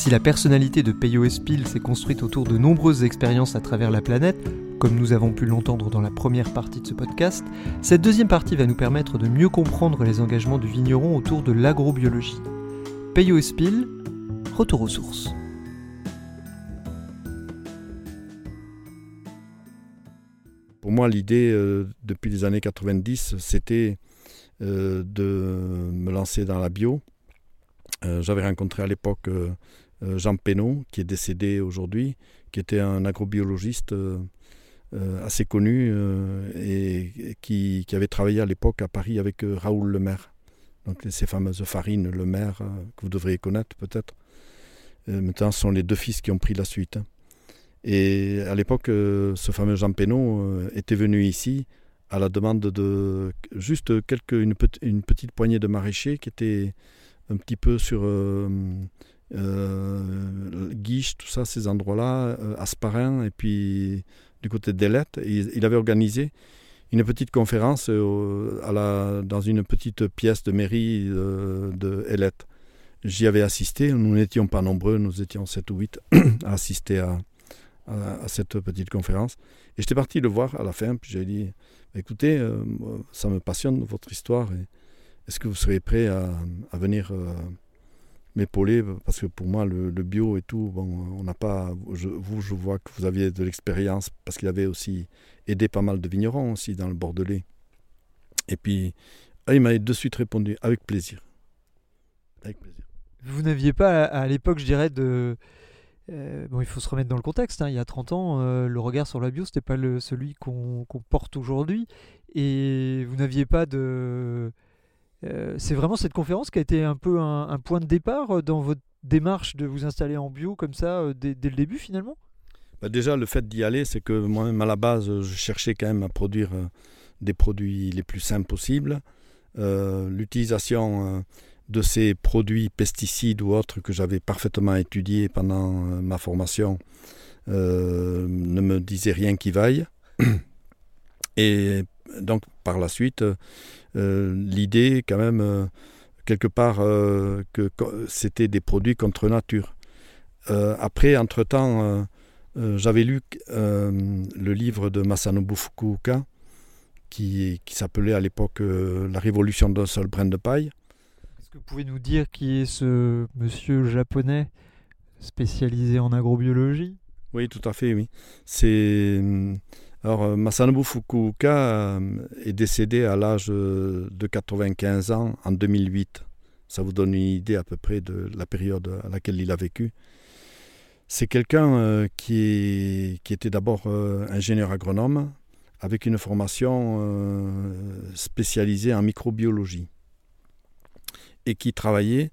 Si la personnalité de Peyo Espil s'est construite autour de nombreuses expériences à travers la planète, comme nous avons pu l'entendre dans la première partie de ce podcast, cette deuxième partie va nous permettre de mieux comprendre les engagements du vigneron autour de l'agrobiologie. Peyo Espil, retour aux sources. Pour moi, l'idée, euh, depuis les années 90, c'était euh, de me lancer dans la bio. Euh, j'avais rencontré à l'époque Jean Pénaud, qui est décédé aujourd'hui, qui était un agrobiologiste assez connu et qui, avait travaillé à l'époque à Paris avec Raoul Lemaire. Donc ces fameuses farines Lemaire, que vous devriez connaître peut-être. maintenant, ce sont les deux fils qui ont pris la suite. Hein. Et à l'époque, euh, ce fameux Jean Pénaud euh, était venu ici à la demande de juste une petite poignée de maraîchers qui étaient un petit peu sur euh, Guiche, tout ça, ces endroits-là, Asparin, et puis du côté d'Elette. Il, avait organisé une petite conférence la, dans une petite pièce de mairie de Elette. J'y avais assisté, nous n'étions pas nombreux, nous étions 7 ou 8 à assister à, cette petite conférence. Et j'étais parti le voir à la fin, puis j'ai dit, écoutez, euh, ça me passionne votre histoire, est-ce que vous serez prêt à, venir euh, m'épauler Parce que pour moi, le, bio et tout, bon, on n'a pas... vous, je vois que vous aviez de l'expérience, parce qu'il avait aussi aidé pas mal de vignerons aussi dans le Bordelais. Et puis, ah, il m'a de suite répondu, avec plaisir. Avec plaisir. Vous n'aviez pas à l'époque, je dirais, de euh, bon, il faut se remettre dans le contexte. Hein. Il y a 30 ans, euh, le regard sur la bio, c'était pas le, celui qu'on porte aujourd'hui. Et vous n'aviez pas de. Euh, c'est vraiment cette conférence qui a été un peu un, point de départ dans votre démarche de vous installer en bio comme ça dès, le début finalement? Bah Déjà, le fait d'y aller, c'est que moi-même à la base, je cherchais quand même à produire des produits les plus simples possibles. L'utilisation de ces produits pesticides ou autres que j'avais parfaitement étudiés pendant euh, ma formation euh, ne me disaient rien qui vaille. Et donc par la suite, euh, l'idée quand même quelque part que c'était des produits contre nature. après, entre-temps, j'avais lu le livre de Masanobu Fukuoka qui, qui s'appelait à l'époque La révolution d'un seul brin de paille est-ce que vous pouvez nous dire qui est ce monsieur japonais spécialisé en agrobiologie? Oui, tout à fait, oui. C'est euh, alors euh, Masanobu Fukuoka euh, est décédé à l'âge de 95 ans en 2008. Ça vous donne une idée à peu près de la période à laquelle il a vécu. C'est quelqu'un qui, était d'abord ingénieur agronome avec une formation spécialisée en microbiologie et qui travaillait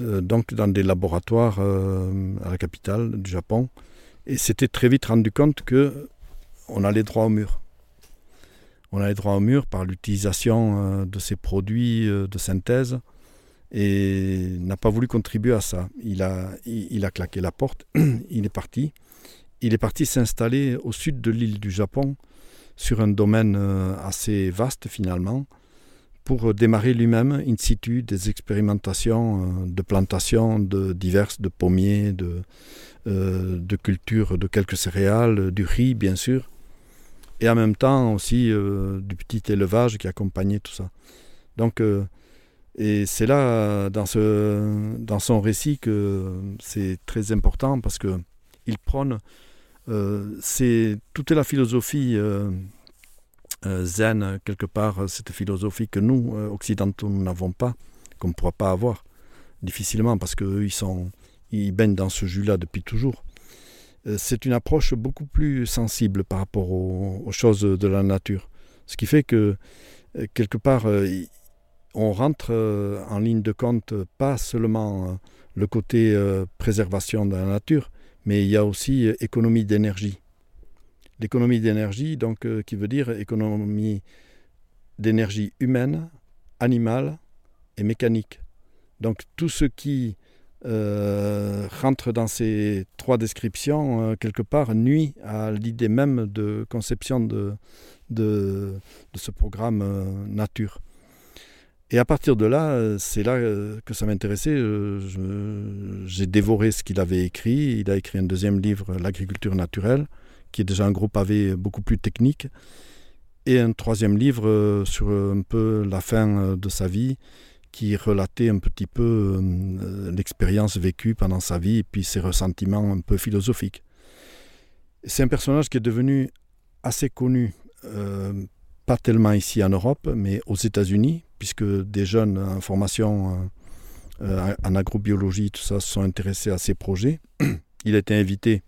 euh, donc dans des laboratoires euh, à la capitale du Japon et s'était très vite rendu compte que on allait droit au mur. On allait droit au mur par l'utilisation euh, de ces produits de synthèse et n'a pas voulu contribuer à ça. Il a, a claqué la porte, il est parti. Il est parti s'installer au sud de l'île du Japon sur un domaine assez vaste finalement, pour démarrer lui-même in situ des expérimentations euh, de plantations de diverses, de pommiers, de, euh, de cultures de quelques céréales, du riz bien sûr, et en même temps aussi euh, du petit élevage qui accompagnait tout ça. Donc, et c'est là, dans, ce, dans son récit, que c'est très important parce que il prône, c'est toute la philosophie euh, zen, quelque part, euh, cette philosophie que nous, euh, occidentaux, n'avons pas, qu'on ne pourra pas avoir difficilement, parce qu'eux, ils, sont, ils baignent dans ce jus-là depuis toujours. C'est une approche beaucoup plus sensible par rapport aux, choses de la nature. Ce qui fait que euh, quelque part, euh, on rentre euh, en ligne de compte euh, pas seulement euh, le côté euh, préservation de la nature, mais il y a aussi euh, économie d'énergie. L'économie d'énergie, donc, euh, qui veut dire économie d'énergie humaine, animale et mécanique. Donc tout ce qui euh, rentre dans ces trois descriptions, euh, quelque part, nuit à l'idée même de conception de, de, ce programme euh, nature. Et à partir de là, c'est là que ça m'intéressait. J'ai dévoré ce qu'il avait écrit. Il a écrit un deuxième livre, L'agriculture naturelle, qui est déjà un gros pavé beaucoup plus technique. Et un troisième livre sur un peu la fin de sa vie, qui relatait un petit peu euh, l'expérience vécue pendant sa vie et puis ses ressentiments un peu philosophiques. C'est un personnage qui est devenu assez connu, euh, pas tellement ici en Europe, mais aux États-Unis, puisque des jeunes en formation euh, en agrobiologie, tout ça, se sont intéressés à ces projets. Il a été invité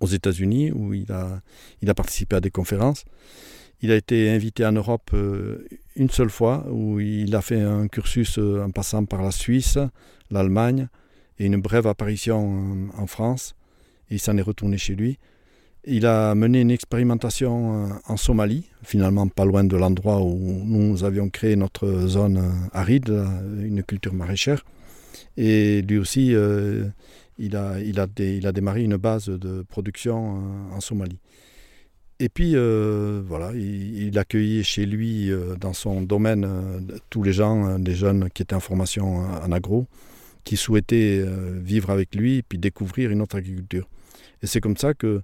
aux États-Unis où il a participé à des conférences. Il a été invité en Europe euh, une seule fois où il a fait un cursus euh, en passant par la Suisse, l'Allemagne et une brève apparition en France. Il s'en est retourné chez lui. Il a mené une expérimentation euh, en Somalie, finalement pas loin de l'endroit où nous avions créé notre zone aride, une culture maraîchère. Et lui aussi, il, a, démarré une base de production en Somalie. Et puis, euh, voilà, il, il accueillait chez lui, euh, dans son domaine, euh, tous les gens, des jeunes qui étaient en formation en agro, qui souhaitaient vivre avec lui et puis découvrir une autre agriculture. Et c'est comme ça que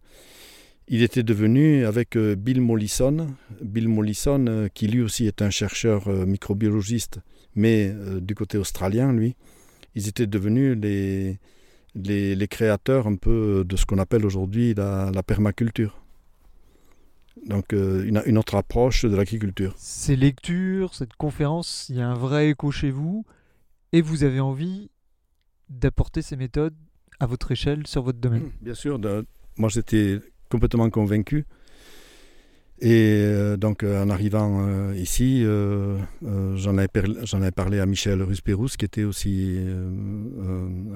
il était devenu avec Bill Mollison, Bill Mollison qui lui aussi est un chercheur microbiologiste, mais du côté australien, lui, ils étaient devenus les, créateurs un peu de ce qu'on appelle aujourd'hui la permaculture. Donc euh, une, une autre approche de l'agriculture. Ces lectures, cette conférence, il y a un vrai écho chez vous et vous avez envie d'apporter ces méthodes à votre échelle sur votre domaine. Bien sûr, de- moi j'étais complètement convaincu. Et euh, donc euh, en arrivant euh, ici, j'en avais, avais parlé à Michel Ruspérousse, qui était aussi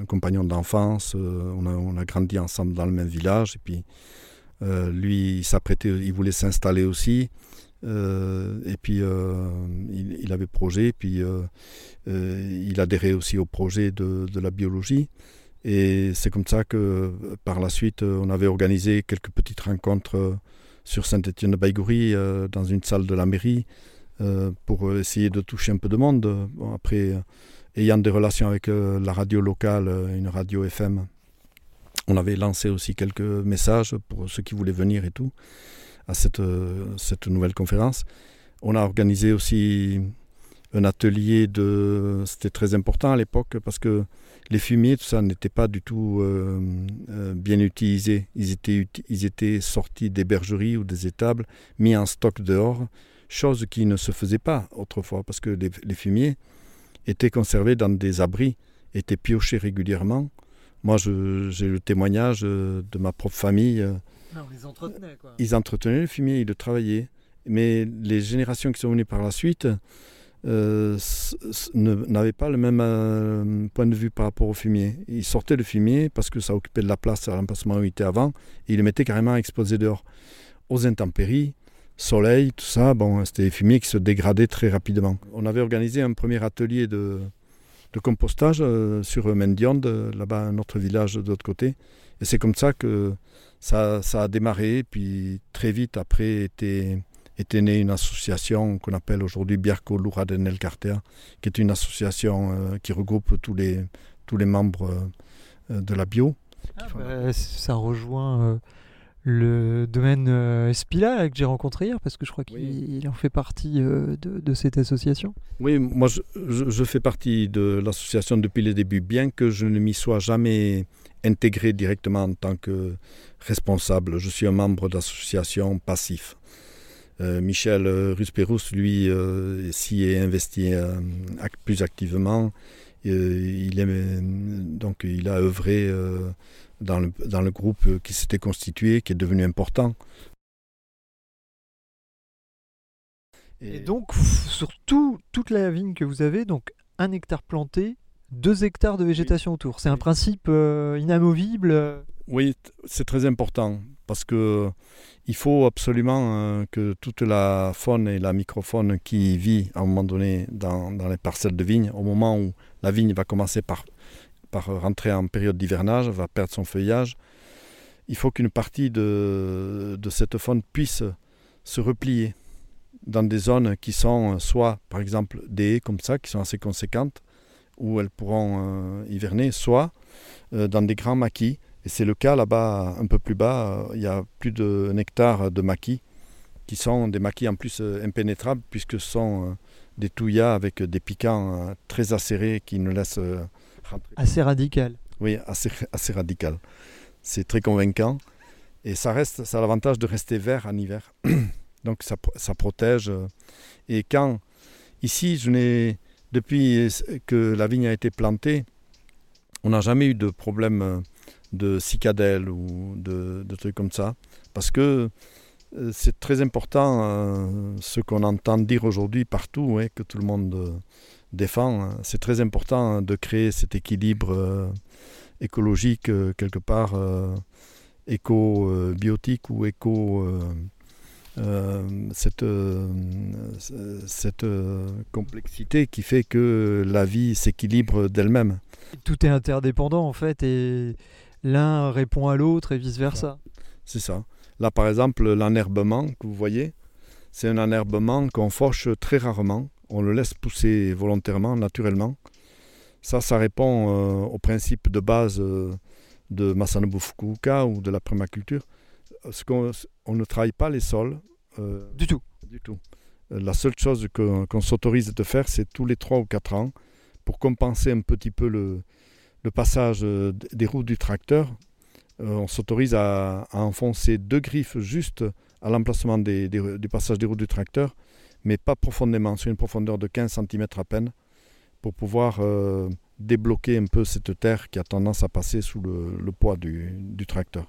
un compagnon d'enfance. On a grandi ensemble dans le même village. Et puis euh, lui, il s'apprêtait, il voulait s'installer aussi. Euh, et puis euh, il, avait projet, puis il adhérait aussi au projet de, la biologie. Et c'est comme ça que par la suite, on avait organisé quelques petites rencontres sur Saint-Étienne-de-Baïgoury, dans une salle de la mairie, pour essayer de toucher un peu de monde. Après, ayant des relations avec la radio locale, une radio FM, on avait lancé aussi quelques messages pour ceux qui voulaient venir et tout, à cette, euh, cette nouvelle conférence. On a organisé aussi un atelier de... C'était très important à l'époque parce que les fumiers, tout ça, n'était pas du tout euh, euh, bien utilisés. Ils étaient, sortis des bergeries ou des étables, mis en stock dehors, chose qui ne se faisait pas autrefois, parce que les fumiers étaient conservés dans des abris, étaient piochés régulièrement. Moi, j'ai le témoignage euh, de ma propre famille. euh, on les entretenait quoi. ils entretenaient le fumier, ils le travaillaient. Mais les générations qui sont venues par la suite euh, n'avaient pas le même euh, point de vue par rapport au fumier. Ils sortaient le fumier parce que ça occupait de la place à l'emplacement où il était avant, et ils le mettaient carrément exposé dehors. Aux intempéries, soleil, tout ça, bon, c'était des fumiers qui se dégradaient très rapidement. On avait organisé un premier atelier de, de compostage euh, sur Mendionde, là-bas, un autre village de l'autre côté. Et c'est comme ça que ça, ça a démarré, puis très vite après était, était née une association qu'on appelle aujourd'hui Bierco Luraden El Carter, qui est une association euh, qui regroupe tous les, tous les membres euh, de la bio. Ah, bah, ça rejoint le domaine euh, Espila là, que j'ai rencontré hier parce que je crois qu'il Oui. en fait partie euh, de, de cette association. Oui, moi je, je- je fais partie de l'association depuis le début, bien que je ne m'y sois jamais intégré directement en tant que responsable. Je suis un membre d'association passif. Euh, Michel euh, Ruspérousse, lui, s'y est investi plus activement. Il, est, donc, il a œuvré dans, le, dans le groupe qui s'était constitué, qui est devenu important. Et, donc, sur tout- toute la vigne que vous avez, donc un hectare planté, deux hectares de végétation autour. C'est un principe euh, inamovible. euh. Oui, c'est très important parce que il faut absolument euh, que toute la faune et la microfaune qui vit à un moment donné dans, dans les parcelles de vigne, au moment où la vigne va commencer par, par rentrer en période d'hivernage, va perdre son feuillage, il faut qu'une partie de, cette faune puisse se replier dans des zones qui sont euh, soit par exemple des haies comme ça, qui sont assez conséquentes, où elles pourront euh, hiverner, soit euh, dans des grands maquis. Et c'est le cas là-bas, un peu plus bas, il y a plus d'un hectare de maquis, qui sont des maquis en plus impénétrables, puisque ce sont des touillas avec des piquants très acérés qui ne laissent. Assez radical. Oui, assez, assez radical. C'est très convaincant. Et ça, reste, ça a l'avantage de rester vert en hiver. Donc ça, ça protège. euh. Et quand, ici, je n'ai, depuis que la vigne a été plantée, on n'a jamais eu de problème euh, de cicadelle ou de, de trucs comme ça. Parce que euh, c'est très important, euh, ce qu'on entend dire aujourd'hui partout, ouais, que tout le monde défend. hein. C'est très important de créer cet équilibre euh, écologique, euh, quelque part euh, éco-biotique ou éco. euh, cette euh, cette euh, complexité qui fait que la vie s'équilibre d'elle-même. Tout est interdépendant en fait et l'un répond à l'autre et vice versa. C'est ça. Là, par exemple, l'enherbement que vous voyez, c'est un enherbement qu'on fauche très rarement. On le laisse pousser volontairement, naturellement. Ça, ça répond euh, au principe de base euh, de Masanobu Fukuoka ou de la permaculture. Ce qu'on- on ne travaille pas les sols euh, Du tout. du tout. La seule chose que- qu'on s'autorise de faire, c'est tous les 3 ou 4 ans, pour compenser un petit peu le, le passage euh, des roues du tracteur, on s'autorise à, à enfoncer deux griffes juste à l'emplacement des, des- du passage des roues du tracteur, mais pas profondément, sur une profondeur de 15 cm à peine, pour pouvoir euh, débloquer un peu cette terre qui a tendance à passer sous le, le poids du, du tracteur.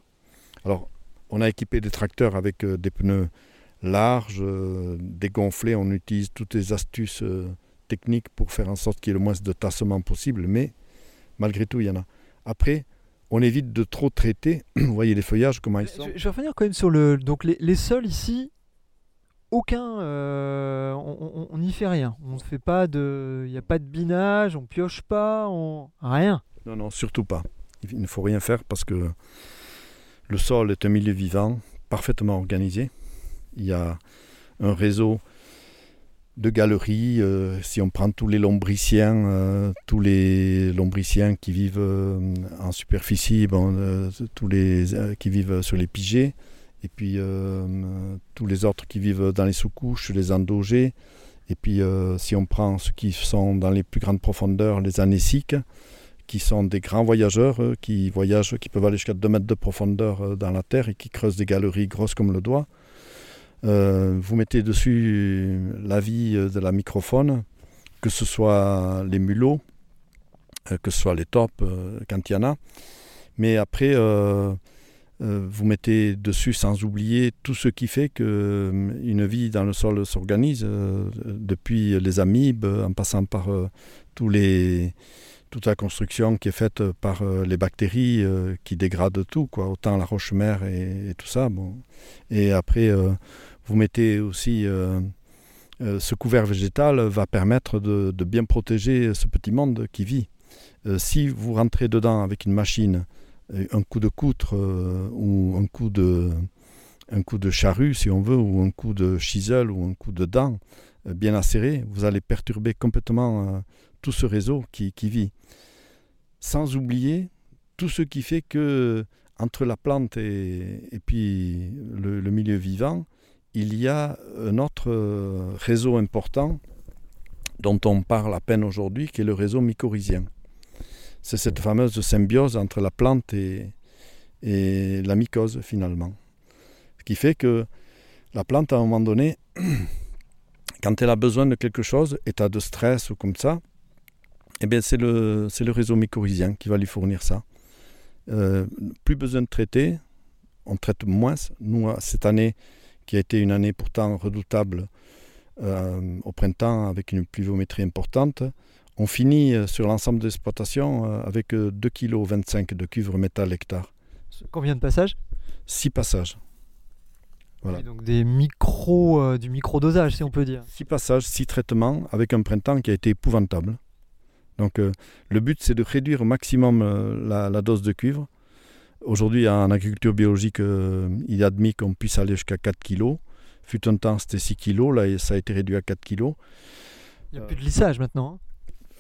Alors, on a équipé des tracteurs avec euh, des pneus larges, euh, dégonflés, on utilise toutes les astuces techniques pour faire en sorte qu'il y ait le moins de tassement possible, mais malgré tout, il y en a. Après, on évite de trop traiter. Vous voyez les feuillages, comment ils sont Je, je vais revenir quand même sur le donc les, les sols ici. Aucun, euh, on- n'y fait rien. On ne fait pas de, il n'y a pas de binage, on pioche pas, rien. Non, non, surtout pas. Il ne faut rien faire parce que le sol est un milieu vivant, parfaitement organisé. Il y a un réseau de galeries. euh, si on prend tous les lombriciens, euh, tous les lombriciens qui vivent en superficie, tous les qui vivent sur les pigés, et puis euh, tous les autres qui vivent dans les sous-couches, les endogés. Et puis euh, si on prend ceux qui sont dans les plus grandes profondeurs, les anéciques, qui sont des grands voyageurs, qui voyagent, qui peuvent aller jusqu'à 2 mètres de profondeur euh, dans la terre et qui creusent des galeries grosses comme le doigt. Vous mettez dessus la vie de la microfaune, que ce soit les mulots, que ce soit les euh, quand il y en a. Mais après, vous mettez dessus sans oublier tout ce qui fait qu'une vie dans le sol s'organise, euh, depuis les amibes, en passant par euh, toute la construction qui est faite par euh, les bactéries euh, qui dégradent tout, quoi, autant la roche-mère et, et tout ça. Bon. Et après, euh, vous mettez aussi euh, euh, ce couvert végétal va permettre de, bien protéger ce petit monde qui vit. Euh, si vous rentrez dedans avec une machine, euh, un coup de coutre euh, ou un coup de, charrue, si on veut, ou un coup de chisel ou un coup de dent euh, bien acéré, vous allez perturber complètement euh, tout ce réseau qui, vit. Sans oublier tout ce qui fait que entre la plante et, puis le, le milieu vivant, il y a un autre euh, réseau important dont on parle à peine aujourd'hui, qui est le réseau mycorhizien. C'est cette fameuse symbiose entre la plante et, la mycose finalement. Ce qui fait que la plante, à un moment donné, quand elle a besoin de quelque chose, état de stress ou comme ça, eh bien c'est le, c'est le réseau mycorhizien qui va lui fournir ça. Euh, plus besoin de traiter, on traite moins. Nous, cette année, qui a été une année pourtant redoutable, euh, au printemps avec une pluviométrie importante. On finit euh, sur l'ensemble de l'exploitation euh, avec 2,25 kg de cuivre métal hectare. Combien de passages? 6 passages. Voilà. donc des micro, du micro-dosage, si on peut dire. 6 passages, 6 traitements, avec un printemps qui a été épouvantable. Donc le but, c'est de réduire au maximum la, la, dose de cuivre. Aujourd'hui, en agriculture biologique, il est admis qu'on puisse aller jusqu'à 4 kg. Fut un temps, c'était 6 kg, là, ça a été réduit à 4 kg. Il n'y a plus de lissage maintenant hein.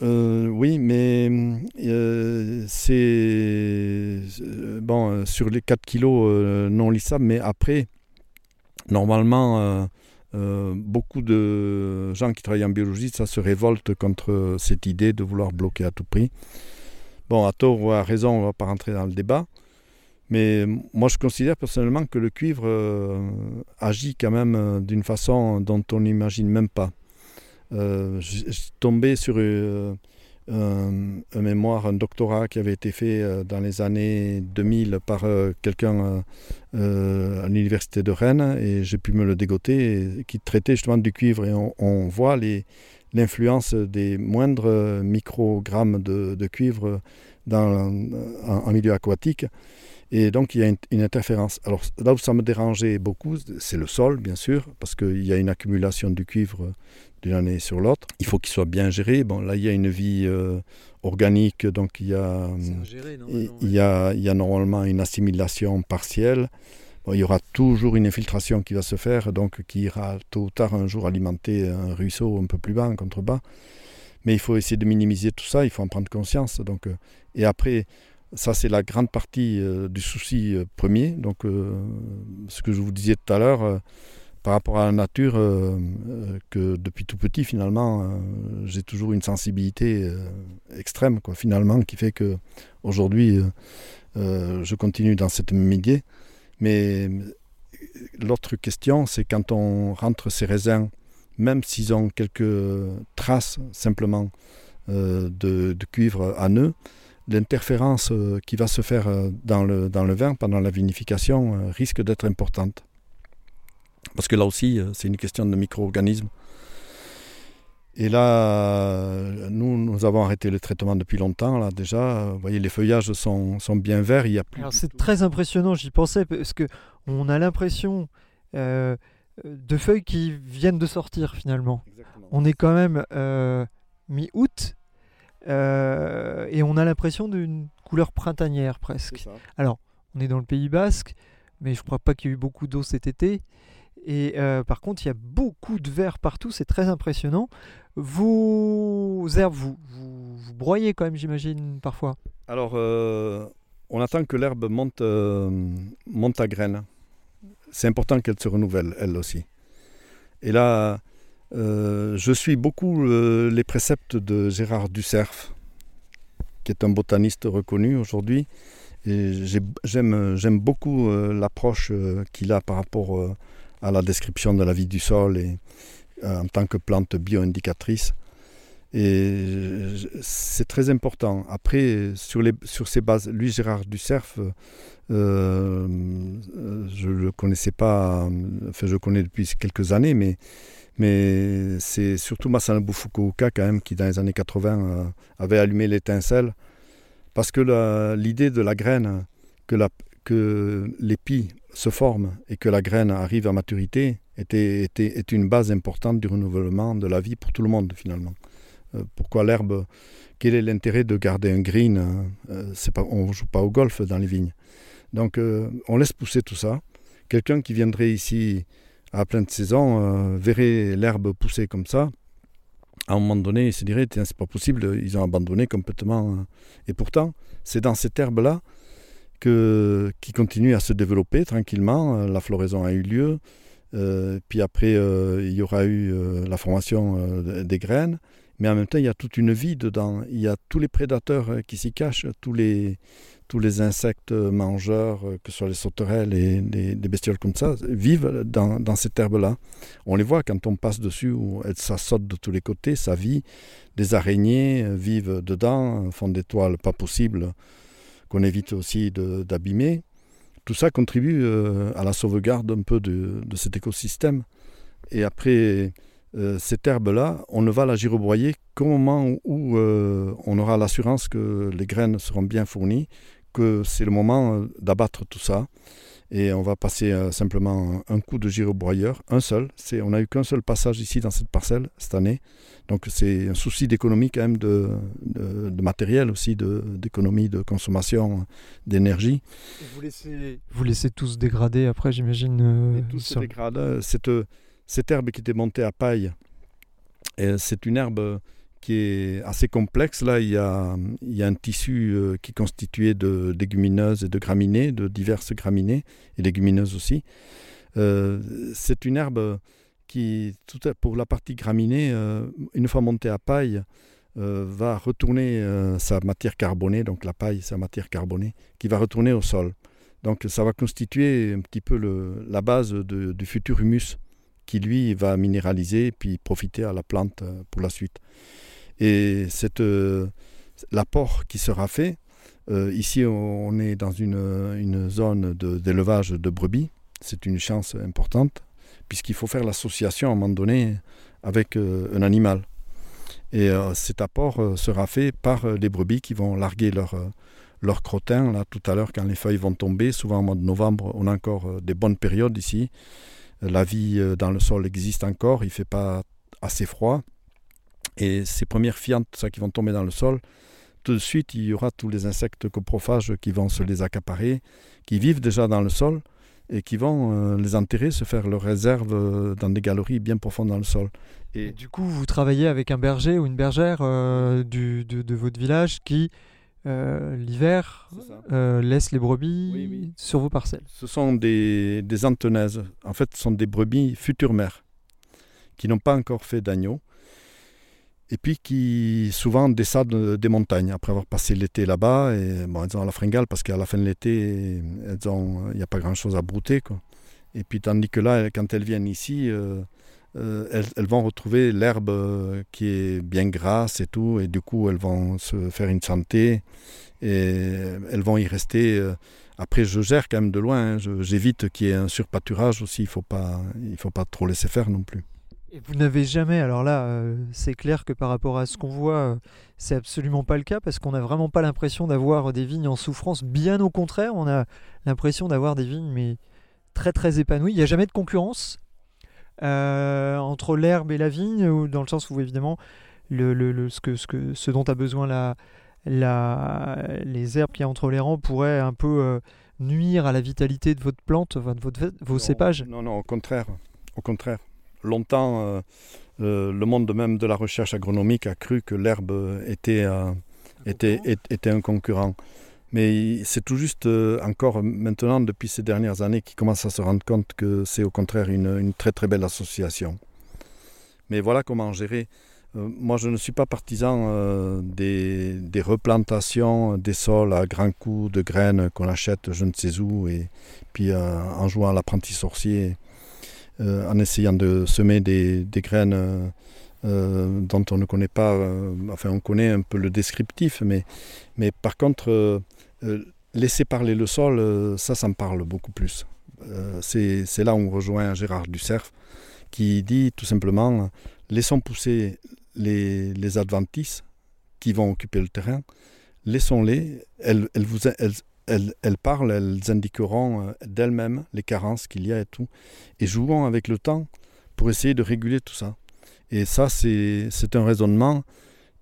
Euh, oui, mais euh, c'est euh, bon sur les 4 kilos non lissables, mais après, normalement, beaucoup de gens qui travaillent en biologie, ça se révolte contre cette idée de vouloir bloquer à tout prix. Bon, à tort ou à raison, on ne va pas rentrer dans le débat. Mais moi, je considère personnellement que le cuivre agit quand même d'une façon dont on n'imagine même pas. Euh, je, sur un, mémoire, un doctorat qui avait été fait dans les années 2000 par quelqu'un à l'université de Rennes, et j'ai pu me le dégoter, qui traitait justement du cuivre. Et on, voit l'influence des moindres microgrammes de, cuivre dans, en milieu aquatique. Et donc, il y a une, interférence. Alors, là où ça me dérangeait beaucoup, c'est le sol, bien sûr, parce qu'il y a une accumulation du cuivre d'une année sur l'autre. Il faut qu'il soit bien géré. Bon, là, il y a une vie euh, organique, donc il y, a, il, y a, il y a normalement une assimilation partielle. Bon, il y aura toujours une infiltration qui va se faire, donc qui ira tôt ou tard un jour alimenter un ruisseau un peu plus bas, en contrebas. Mais il faut essayer de minimiser tout ça, il faut en prendre conscience. Donc, euh, et après, ça, c'est la grande partie euh, du souci euh, premier. Donc, euh, ce que je vous disais tout à l'heure, par rapport à la nature, que depuis tout petit, finalement, j'ai toujours une sensibilité extrême, quoi, finalement, qui fait que aujourd'hui, je continue dans cette idée. Mais l'autre question, c'est quand on rentre ces raisins, même s'ils ont quelques traces simplement de, cuivre à nœud, l'interférence euh, qui va se faire euh, dans le, dans le vin pendant la vinification euh, risque d'être importante. Parce que là aussi, c'est une question de micro-organismes. Et là, nous, nous avons arrêté le traitement depuis longtemps. Là, déjà, vous voyez, les feuillages sont, sont bien verts. Il y a plus. c'est très impressionnant. J'y pensais parce que on a l'impression de feuilles qui viennent de sortir finalement. On est quand même mi-août euh, et on a l'impression d'une couleur printanière presque. Alors, on est dans le Pays Basque, mais je ne crois pas qu'il y ait eu beaucoup d'eau cet été. Et euh, par contre, il y a beaucoup de vert partout, c'est très impressionnant. Vos herbes, vous, vous, broyez quand même, j'imagine, parfois Alors, euh, on attend que l'herbe monte, monte à graines. C'est important qu'elle se renouvelle, elle aussi. Et là, euh, je suis beaucoup euh, les préceptes de Gérard Ducerf, qui est un botaniste reconnu aujourd'hui. J'aime beaucoup euh, l'approche qu'il a par rapport à la description de la vie du sol et en tant que plante bio-indicatrice. Et c'est très important. Après, sur, les, sur ces bases, lui, Gérard Ducerf, je ne le connaissais pas, enfin, je le connais depuis quelques années, mais mais c'est surtout Masanobu Fukuoka quand même qui dans les années 80 euh, avait allumé l'étincelle parce que l'idée de la graine, que, la, que l'épi se forme et que la graine arrive à maturité était, est une base importante du renouvellement de la vie pour tout le monde finalement. Euh, pourquoi l'herbe Quel est l'intérêt de garder un green euh, c'est pas, On ne joue pas au golf dans les vignes. Donc on laisse pousser tout ça. Quelqu'un qui viendrait ici à pleine saison euh, verrait l'herbe pousser comme ça, à un moment donné, il se dirait c'est pas possible, ils ont abandonné complètement. Euh. Et pourtant, c'est dans cette herbe-là qui continue à se développer tranquillement. Euh, la floraison a eu lieu. puis après, il y aura eu la formation des graines. Mais en même temps, il y a toute une vie dedans. Il y a tous les prédateurs qui s'y cachent, tous les, tous les insectes mangeurs, euh, que ce soit les sauterelles et les, bestioles comme ça, vivent dans, cette herbe-là. On les voit quand on passe dessus, où ça saute de tous les côtés, ça vit. Des araignées euh, vivent dedans, font des toiles pas possibles, qu'on évite aussi d'abîmer. Tout ça contribue euh, à la sauvegarde un peu de, cet écosystème. Et après, euh, cette herbe-là, on ne va la girobroyer qu'au moment où euh, on aura l'assurance que les graines seront bien fournies, que c'est le moment d'abattre tout ça. Et on va passer euh, simplement un coup de girobroyeur, un seul. C'est, on n'a eu qu'un seul passage ici dans cette parcelle cette année. Donc c'est un souci d'économie quand même, de, de, de matériel aussi, de, d'économie, de consommation d'énergie. Vous laissez, vous laissez tout se dégrader après, j'imagine. euh, tout se dégrade. Cette, cette herbe qui était montée à paille, euh, c'est une herbe qui est assez complexe. Là, il y a, il y a un tissu euh, qui est constitué de légumineuses et de graminées, de diverses graminées et légumineuses aussi. Euh, c'est une herbe qui, pour la partie graminée, euh, une fois montée à paille, va retourner sa matière carbonée, donc la paille, sa matière carbonée, qui va retourner au sol. Donc ça va constituer un petit peu le- la base du futur humus qui lui va minéraliser et puis profiter à la plante pour la suite. Et cette, euh, l'apport qui sera fait, euh, ici on est dans une, zone d'élevage de, brebis, c'est une chance importante, puisqu'il faut faire l'association à un moment donné avec euh, un animal. Et cet apport sera fait par les brebis qui vont larguer leur, leur crottin, là tout à l'heure quand les feuilles vont tomber, souvent au mois de novembre, on a encore des bonnes périodes ici. La vie dans le sol existe encore, il ne fait pas assez froid. Et ces premières fientes ça, qui vont tomber dans le sol, tout de suite, il y aura tous les insectes coprophages qui vont se les accaparer, qui vivent déjà dans le sol et qui vont euh, les enterrer, se faire leurs réserves euh, dans des galeries bien profondes dans le sol. Et Et du coup, vous travaillez avec un berger ou une bergère euh, du, de, de votre village qui, l'hiver, laisse les brebis Oui, oui. sur vos parcelles. ce sont des, des antenaises. En fait, ce sont des brebis futures mères qui n'ont pas encore fait d'agneau et puis qui souvent descendent des montagnes après avoir passé l'été là-bas. Et bon, elles ont la fringale parce qu'à la fin de l'été, il n'y a pas grand-chose à brouter. Quoi. Et puis tandis que là, quand elles viennent ici, euh, euh, elles, vont retrouver l'herbe euh, qui est bien grasse et tout, et du coup elles vont se faire une santé et elles vont y rester. après, je gère quand même de loin. hein. J'évite qu'il y ait un surpâturage aussi. Il faut pas, il faut pas trop laisser faire non plus. Et vous n'avez jamais, alors là, euh, c'est clair que par rapport à ce qu'on voit, euh, c'est absolument pas le cas parce qu'on n'a vraiment pas l'impression d'avoir des vignes en souffrance. Bien au contraire, on a l'impression d'avoir des vignes mais très très épanouies. Il n'y a jamais de concurrence euh, entre l'herbe et la vigne, ou dans le sens où évidemment le, le- le- ce, que, ce, que, ce dont a besoin la, la, les herbes qu'il y a entre les rangs pourraient un peu euh, nuire à la vitalité de votre plante, de votre, vos Non, cépages. Non, non, au contraire. Au contraire. Longtemps, euh, euh, le monde même de la recherche agronomique a cru que l'herbe était, euh, était, est- était un concurrent. Mais c'est tout juste euh, encore maintenant, depuis ces dernières années, qu'ils commencent à se rendre compte que c'est au contraire une, une très très belle association. Mais voilà comment gérer. Euh, moi, je ne suis pas partisan euh, des, des replantations des sols à grands coups de graines qu'on achète je ne sais où et puis en jouant à l'apprenti sorcier, en essayant de semer des, graines euh, euh, dont on ne connaît pas, euh, enfin on connaît un peu le descriptif, mais, par contre, euh, euh, laisser parler le sol, euh, ça, ça parle beaucoup plus. Euh, c'est là où on rejoint Gérard Ducerf, qui dit tout simplement, laissons pousser les, adventices qui vont occuper le terrain, laissons-les, elles, elles, vous, elles, elles, parlent, elles indiqueront euh, d'elles-mêmes les carences qu'il y a et tout. Et jouons avec le temps pour essayer de réguler tout ça. Et ça, c'est un raisonnement.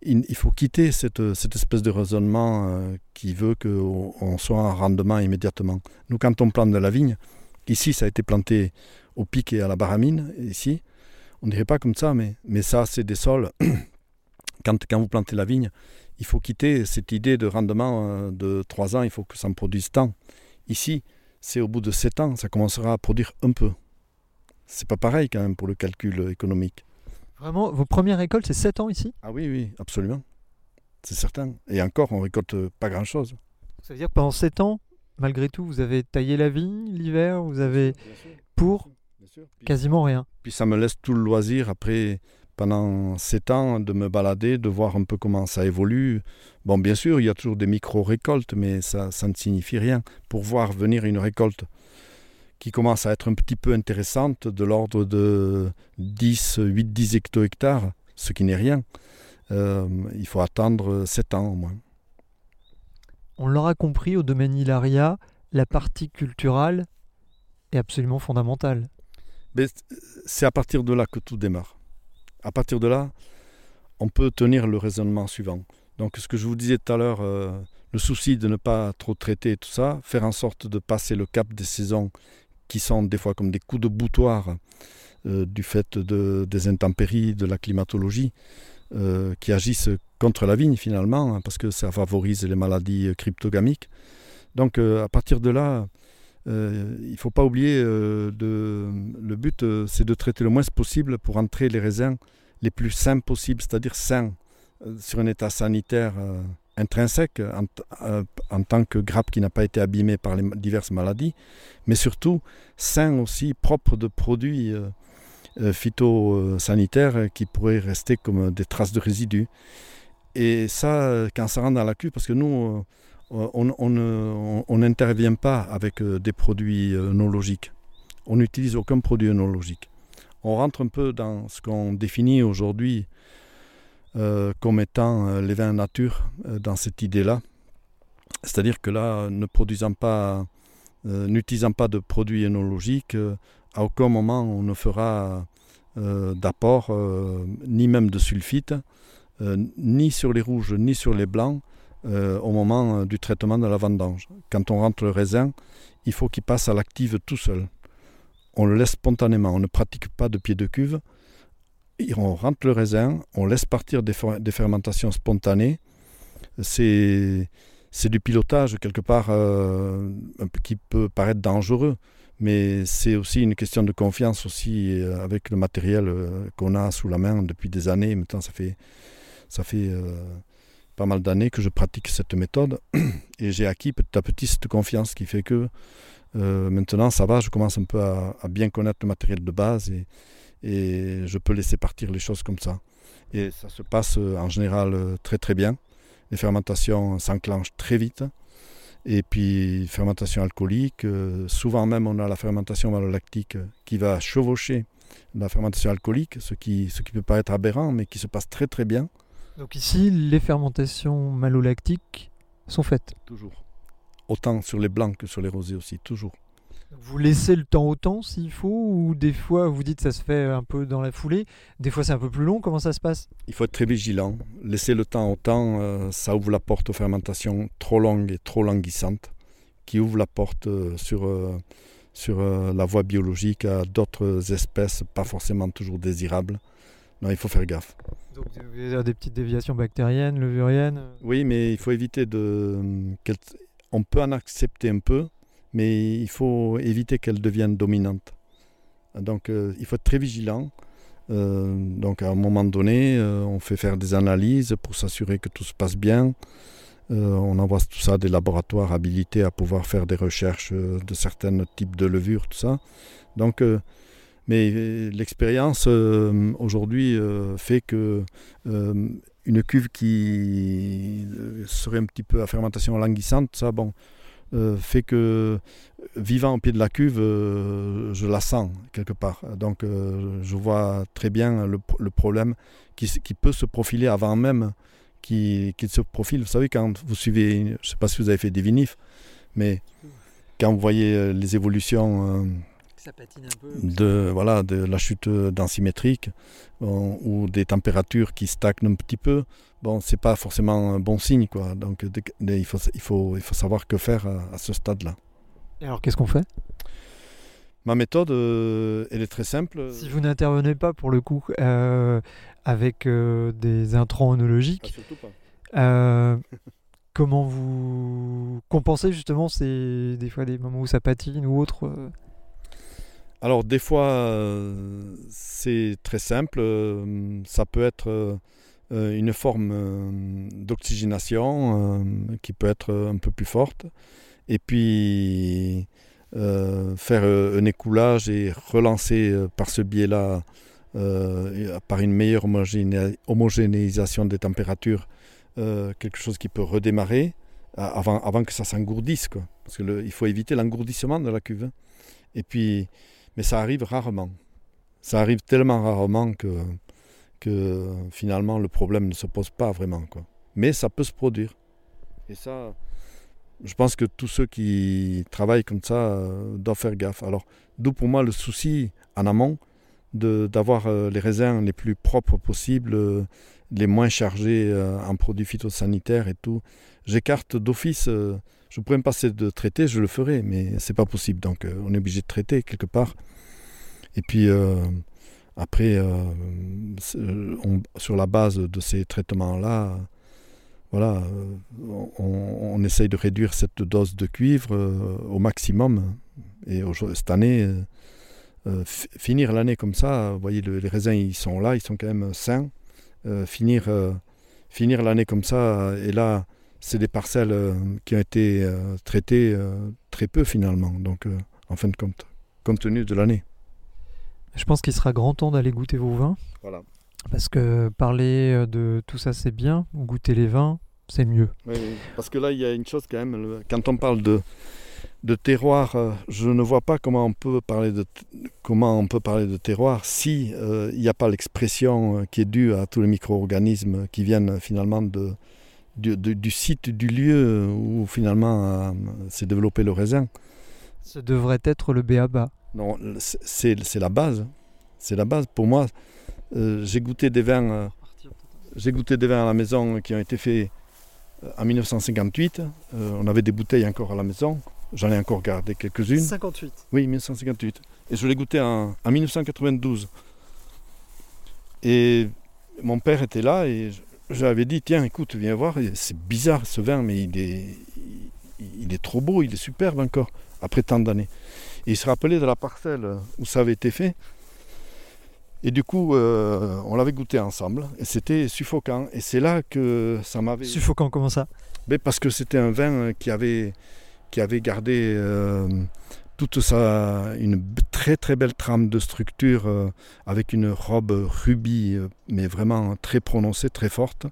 Il, faut quitter cette, espèce de raisonnement euh, qui veut qu'on on soit en rendement immédiatement. Nous, quand on plante de la vigne, ici, ça a été planté au pic et à la baramine, ici. On dirait pas comme ça, mais, ça, c'est des sols. quand vous plantez la vigne, il faut quitter cette idée de rendement euh, de 3 ans, il faut que ça me produise tant. Ici, c'est au bout de 7 ans, ça commencera à produire un peu. C'est pas pareil quand même pour le calcul économique. Vraiment, vos premières récoltes, c'est 7 ans ici? Ah oui, oui, absolument. C'est certain. Et encore, on récolte pas grand-chose. Ça veut dire que pendant 7 ans, malgré tout, vous avez taillé la vigne l'hiver, vous avez pour Puis, quasiment rien. puis ça me laisse tout le loisir après, pendant 7 ans, de me balader, de voir un peu comment ça évolue. Bon, bien sûr, il y a toujours des micro-récoltes, mais ça, ça ne signifie rien. Pour voir venir une récolte qui commence à être un petit peu intéressante, de l'ordre de 10, 8-10 hecto-hectares, ce qui n'est rien. Euh, il faut attendre 7 ans au moins. On l'aura compris, au domaine Hilaria, la partie culturelle est absolument fondamentale. C'est à partir de là que tout démarre. À partir de là, on peut tenir le raisonnement suivant. Donc ce que je vous disais tout à l'heure, euh, le souci de ne pas trop traiter tout ça, faire en sorte de passer le cap des saisons qui sont des fois comme des coups de boutoir euh, du fait de, des intempéries, de la climatologie, euh, qui agissent contre la vigne finalement, hein, parce que ça favorise les maladies cryptogamiques. Donc à partir de là, il ne faut pas oublier, de, le but c'est de traiter le moins possible pour entrer les raisins les plus sains possibles, c'est-à-dire sains euh, sur un état sanitaire euh, intrinsèque euh, en, tant que grappe qui n'a pas été abîmée par les diverses maladies, mais surtout sain aussi, propre de produits phytosanitaires qui pourraient rester comme des traces de résidus. Et ça, quand ça rentre dans la cuve, parce que nous, on n'intervient pas avec des produits œnologiques. On n'utilise aucun produit œnologique. On rentre un peu dans ce qu'on définit aujourd'hui euh, comme étant euh, les vins nature euh, dans cette idée-là. C'est-à-dire que là, ne produisant pas, n'utilisant pas de produits énologiques, à aucun moment on ne fera d'apport, ni même de sulfite, ni sur les rouges, ni sur les blancs, au moment du traitement de la vendange. Quand on rentre le raisin, il faut qu'il passe à l'active tout seul. On le laisse spontanément, on ne pratique pas de pied de cuve on rentre le raisin, on laisse partir des, fermentations spontanées. C'est, du pilotage quelque part euh, qui peut paraître dangereux, mais c'est aussi une question de confiance aussi euh, avec le matériel euh, qu'on a sous la main depuis des années. Maintenant, ça fait, ça fait pas mal d'années que je pratique cette méthode et j'ai acquis petit à petit cette confiance qui fait que maintenant ça va, je commence un peu à, bien connaître le matériel de base et, je peux laisser partir les choses comme ça. Et ça se passe euh, en général euh, très très bien. Les fermentations s'enclenchent très vite. Et puis, fermentation alcoolique, euh, souvent même on a la fermentation malolactique qui va chevaucher la fermentation alcoolique, ce qui, ce qui peut paraître aberrant, mais qui se passe très très bien. Donc ici, les fermentations malolactiques sont faites Toujours. Autant sur les blancs que sur les rosés aussi, toujours. Vous laissez le temps au temps s'il faut ou des fois vous dites ça se fait un peu dans la foulée, des fois c'est un peu plus long, comment ça se passe? Il faut être très vigilant. Laisser le temps au temps, euh, ça ouvre la porte aux fermentations trop longues et trop languissantes, qui ouvrent la porte euh, sur, euh, sur la voie biologique à d'autres espèces pas forcément toujours désirables. Non, il faut faire gaffe. Donc des petites déviations bactériennes, levuriennes Oui, mais il faut éviter de... On peut en accepter un peu, mais il faut éviter qu'elle devienne dominante. Donc euh, il faut être très vigilant. Euh, donc à un moment donné, euh, on fait faire des analyses pour s'assurer que tout se passe bien. on envoie tout ça à des laboratoires habilités à pouvoir faire des recherches de certains types de levures, tout ça. Donc, mais l'expérience aujourd'hui fait que une cuve qui serait un petit peu à fermentation languissante, ça, bon, euh, fait que vivant au pied de la cuve, euh, je la sens quelque part. Donc euh, je vois très bien le, problème qui, peut se profiler avant même qu'il se profile. Vous savez, quand vous suivez, je ne sais pas si vous avez fait des vinifs, mais quand vous voyez les évolutions de, voilà, de la chute densimétrique ou des températures qui stagnent un petit peu, bon, c'est pas forcément un bon signe. Quoi. Donc il faut, il, faut, il faut savoir que faire à, ce stade-là. Et alors qu'est-ce qu'on fait? Ma méthode, euh, elle est très simple. Si vous n'intervenez pas pour le coup euh, avec euh, des intrants onologiques, ah, comment vous compensez justement ces, des fois des moments où ça patine ou autre alors des fois, euh, c'est très simple. Euh, ça peut être euh, une forme d'oxygénation qui peut être un peu plus forte. Et puis faire un écoulage et relancer par ce biais-là, par une meilleure homogénéisation des températures, quelque chose qui peut redémarrer avant, avant que ça s'engourdisse. Parce qu'il faut éviter l'engourdissement de la cuve. Et puis, mais ça arrive rarement. Ça arrive tellement rarement que, finalement le problème ne se pose pas vraiment. Mais ça peut se produire. Et ça, je pense que tous ceux qui travaillent comme ça euh, doivent faire gaffe. Alors, d'où pour moi le souci en amont d'avoir euh, les raisins les plus propres possibles, euh, les moins chargés en produits phytosanitaires et tout. J'écarte d'office, je pourrais me passer de traiter, je le ferai, mais c'est pas possible. Donc, on est obligé de traiter quelque part. Et puis, après, sur la base de ces traitements-là, voilà, euh, on, essaye de réduire cette dose de cuivre euh, au maximum. Et cette année, euh, finir l'année comme ça, vous voyez, les raisins, ils sont là, ils sont quand même sains. finir finir l'année comme ça, et là, c'est des parcelles qui ont été traitées très peu finalement, donc en fin de compte, compte tenu de l'année. Je pense qu'il sera grand temps d'aller goûter vos vins. Voilà. Parce que parler de tout ça, c'est bien. Goûter les vins, c'est mieux. Oui, parce que là, il y a une chose quand même. Quand on parle de, de terroir, euh, je ne vois pas comment on peut parler de, comment on peut parler de terroir si euh, il n'y a pas l'expression euh, qui est due à tous les micro-organismes qui viennent finalement de, du, du site, du lieu où finalement s'est développé le raisin. Ce devrait être le béaba. Non, c'est la base. C'est la base. Pour moi, j'ai goûté des vins. j'ai goûté des vins à la maison qui ont été faits en 1958. Euh, on avait des bouteilles encore à la maison. J'en ai encore gardé quelques-unes. 58 Oui, 1958. Et je l'ai goûté en, 1992. Et mon père était là et j'avais dit tiens, écoute, viens voir. C'est bizarre ce vin, mais il est, il est trop beau, il est superbe encore, après tant d'années. Et il se rappelait de la parcelle où ça avait été fait. Et du coup, euh, on l'avait goûté ensemble et c'était suffocant. Et c'est là que ça m'avait. Suffocant, comment ça? Mais Parce que c'était un vin qui avait, qui avait gardé euh, toute sa. une très très belle trame de structure euh, avec une robe rubis, mais vraiment très prononcée, très forte.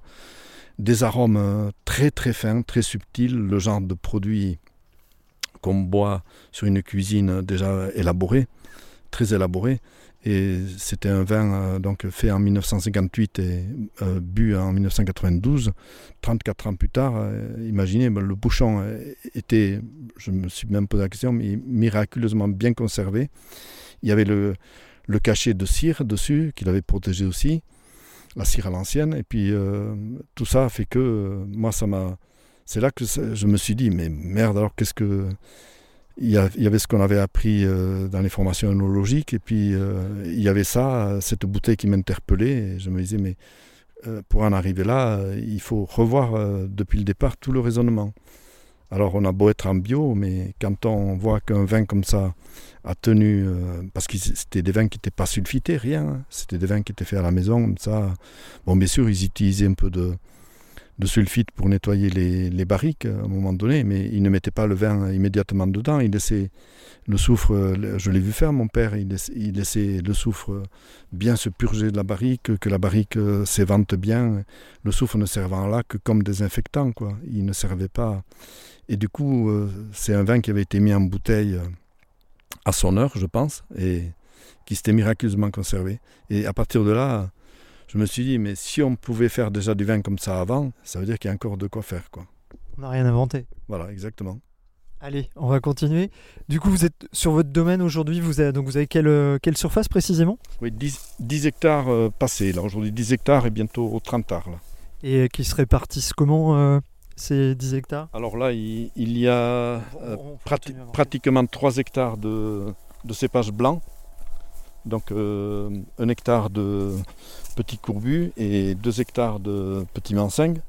Des arômes très très fins, très subtils, le genre de produit qu'on boit sur une cuisine déjà élaborée, très élaborée. Et c'était un vin euh, donc fait en 1958 et euh, bu en 1992. 34 ans plus tard, euh, imaginez, ben, le bouchon était, je me suis même posé la question, mais miraculeusement bien conservé. Il y avait le, cachet de cire dessus, qu'il avait protégé aussi, la cire à l'ancienne. Et puis tout ça fait que moi, ça m'a. C'est là que je me suis dit, mais merde, alors qu'est-ce que il y, avait ce qu'on avait appris euh, dans les formations œnologiques, et puis euh, il y avait ça, cette bouteille qui m'interpellait, je me disais, mais euh, pour en arriver là, il faut revoir depuis le départ tout le raisonnement. Alors on a beau être en bio, mais quand on voit qu'un vin comme ça a tenu, parce que c'était des vins qui n'étaient pas sulfités, rien, hein. c'était des vins qui étaient faits à la maison, ça. Bon, bien sûr, ils utilisaient un peu de, de sulfite pour nettoyer les, barriques à un moment donné, mais il ne mettait pas le vin immédiatement dedans. Il laissait le soufre, je l'ai vu faire, mon père, il laissait, le soufre bien se purger de la barrique, que la barrique euh, s'évente bien, le soufre ne servant là que comme désinfectant, quoi. Il ne servait pas. Et du coup, euh, c'est un vin qui avait été mis en bouteille euh, à son heure, je pense, et qui s'était miraculeusement conservé. Et à partir de là, je me suis dit, mais si on pouvait faire déjà du vin comme ça avant, ça veut dire qu'il y a encore de quoi faire. Quoi. On n'a rien inventé. Voilà, exactement. Allez, on va continuer. Du coup, vous êtes sur votre domaine aujourd'hui, vous avez, donc vous avez quelle, euh, quelle surface précisément? Oui, 10, hectares euh, passés. Là, aujourd'hui, 10 hectares et bientôt 30 hectares. Là. Et qui se répartissent comment euh, ces 10 hectares? Alors là, il, y a pratiquement 3 hectares de, de cépages blancs. Donc un hectare de petits courbus et 2 hectares de petits mansingues.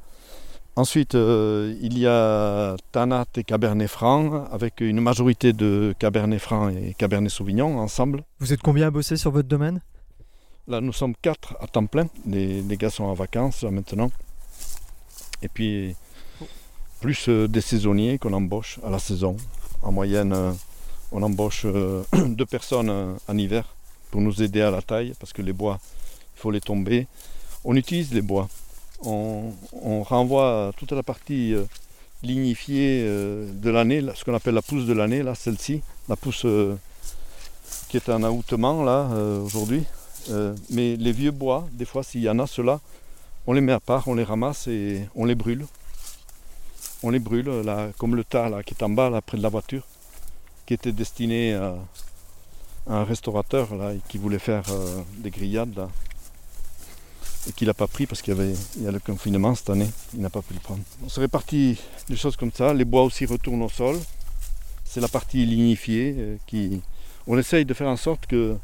Ensuite, euh, il y a Tanat et Cabernet Franc, avec une majorité de Cabernet Franc et Cabernet Sauvignon ensemble. Vous êtes combien à bosser sur votre domaine? Là, nous sommes quatre à temps plein. Les, gars sont en vacances maintenant. Et puis, plus euh, des saisonniers qu'on embauche à la saison. En moyenne, euh, on embauche deux personnes en hiver pour nous aider à la taille, parce que les bois faut les tomber. On utilise les bois. On, renvoie toute la partie euh, lignifiée euh, de l'année, ce qu'on appelle la pousse de l'année, là, celle-ci, la pousse, euh, qui est un ahoutement là aujourd'hui. Mais les vieux bois, des fois, s'il y en a ceux-là, on les met à part, on les ramasse et on les brûle. On les brûle, là, comme le tas là, qui est en bas, là, près de la voiture, qui était destiné à un restaurateur là, qui voulait faire euh, des grillades là, et qu'il n'a pas pris parce qu'il y avait il a le confinement cette année, il n'a pas pu le prendre. On se répartit des choses comme ça, les bois aussi retournent au sol. C'est la partie lignifiée euh, qui. On essaye de faire en sorte que,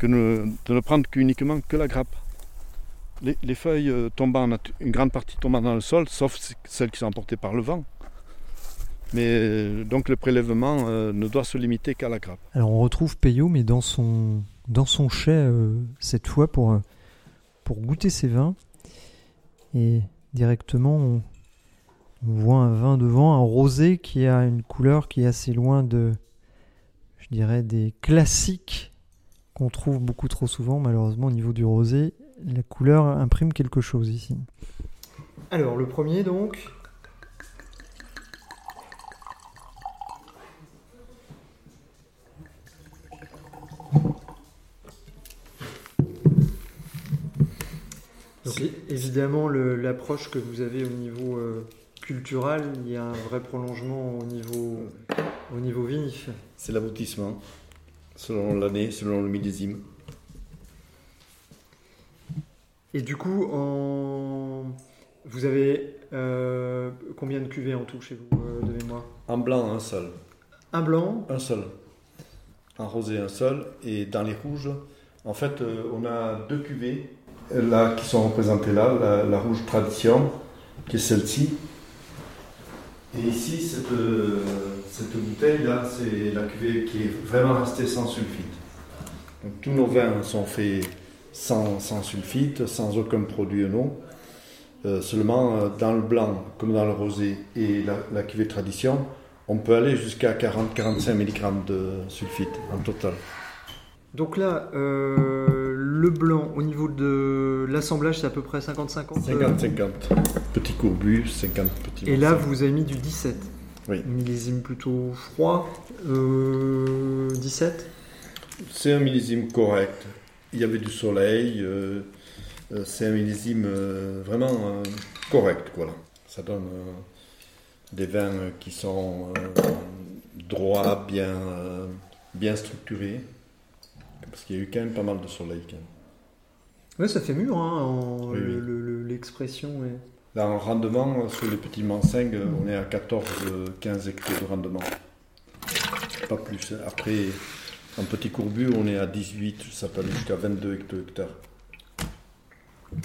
de ne prendre qu'uniquement que la grappe. Les, les feuilles euh, tombant, une grande partie tombant dans le sol, sauf celles qui sont emportées par le vent. Mais euh, donc le prélèvement euh, ne doit se limiter qu'à la grappe. Alors on retrouve Peyo, mais dans son, dans son chai euh, cette fois pour, pour goûter ses vins. Et directement, on, on voit un vin devant, un rosé qui a une couleur qui est assez loin de, je dirais, des classiques qu'on trouve beaucoup trop souvent. Malheureusement, au niveau du rosé, la couleur imprime quelque chose ici. Alors le premier donc. Donc, évidemment, l'approche que vous avez au niveau euh, culturel, il y a un vrai prolongement au niveau, au niveau vinif. C'est l'aboutissement, selon l'année, selon le millésime. Et du coup, en... vous avez euh, combien de cuvées en tout chez vous euh, de mémoire? En blanc, un seul. Un blanc, Un seul. En rosé, un seul. Et dans les rouges, en fait, on a deux cuvées là, qui sont représentées là. La, la rouge tradition, qui est celle-ci. Et ici, cette, euh, cette bouteille-là, c'est la cuvée qui est vraiment restée sans sulfite. Donc, tous nos vins sont faits sans, sans sulfite, sans aucun produit non. Euh, seulement euh, dans le blanc, comme dans le rosé et la, la cuvée tradition, on peut aller jusqu'à 40-45 mg de sulfite en total. donc là, euh, le blanc au niveau de l'assemblage, c'est à peu près 50-50 euh, 50-50. Petit courbus, 50 petits. Et là, vous avez mis du 17. Oui. Millésime plutôt froid, euh, 17. C'est un millésime correct. Il y avait du soleil. euh, euh, c'est un millésime euh, vraiment euh, correct. Voilà. Ça donne euh, des vins euh, qui sont euh, droits, bien, euh, bien structurés. Parce qu'il y a eu quand même pas mal de soleil. Quand même. Ouais, ça fait mûr, hein, en- Oui, le- oui. le- le- l'expression. est- Là, en rendement, sur les petits mansingues, on est à 14-15 hectares de rendement. Pas plus. Après, en petit courbu, on est à 18, ça peut aller jusqu'à 22 hectares.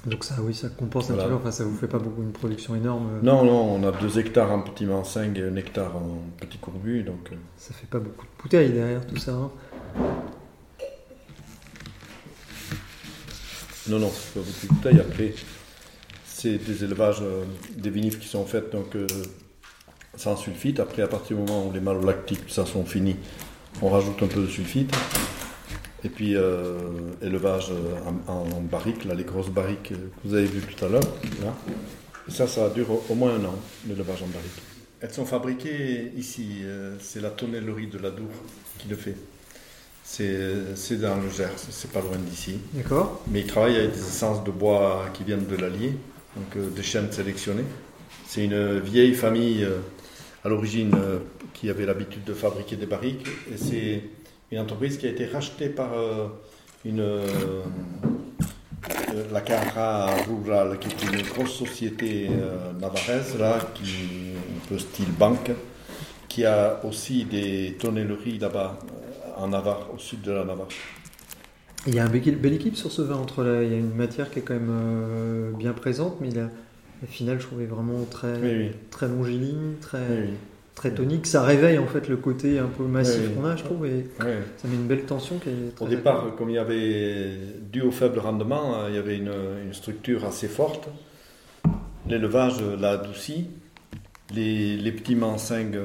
Donc ça, oui, ça compense un Voilà. petit peu. Enfin, ça vous fait pas beaucoup une production énorme. euh, Non, non, on a 2 hectares en petit mansingue et 1 hectare en petit courbu. Donc, euh, Ça fait pas beaucoup de bouteilles derrière tout ça. hein. Non, non, c'est pas beaucoup de bouteilles. Après, c'est des élevages, euh, des vinifs qui sont faits donc, euh, sans sulfite. Après, à partir du moment où les malolactiques, ça, sont finis, on rajoute un peu de sulfite. Et puis, euh, élevage en, barrique, là, les grosses barriques que vous avez vues tout à l'heure. ça, ça dure au, moins un an, l'élevage en barrique. Elles sont fabriquées ici. c'est la tonnellerie de la Dour qui le fait. C'est dans le Gers, c'est pas loin d'ici. D'accord Mais ils travaillent avec des essences de bois qui viennent de l'Allier, donc euh, des chênes sélectionnés. C'est une vieille famille euh, à l'origine euh, qui avait l'habitude de fabriquer des barriques. Et c'est une entreprise qui a été rachetée par une, la Cara Rural, qui est une grosse société navarraise, là, qui, un peu style banque, qui a aussi des tonnelleries là-bas, en Navarre, au sud de la Navarre. Il y a un belle belle équipe sur ce vin. Entre là, il y a une matière qui est quand même euh, bien présente, mais la, la finale, je trouvais vraiment très, Oui, oui. très longiligne, très, oui, très tonique. Ça réveille en fait le côté un peu massif qu'on a, je trouve, et ça met une belle tension qui est très Au départ, comme il y avait, dû au faible rendement, euh, il y avait une, une structure assez forte. L'élevage l'a adouci. Les, les petits mansingues,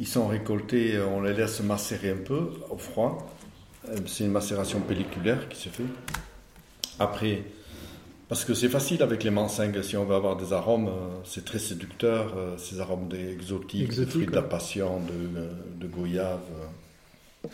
ils sont récoltés, on les laisse macérer un peu au froid. Euh, C'est une macération pelliculaire qui se fait. Après, parce que c'est facile avec les mansingues, si on veut avoir des arômes, euh, c'est très séducteur, euh, ces arômes exotiques, de fruits de la ouais. passion, de, de goyave. euh.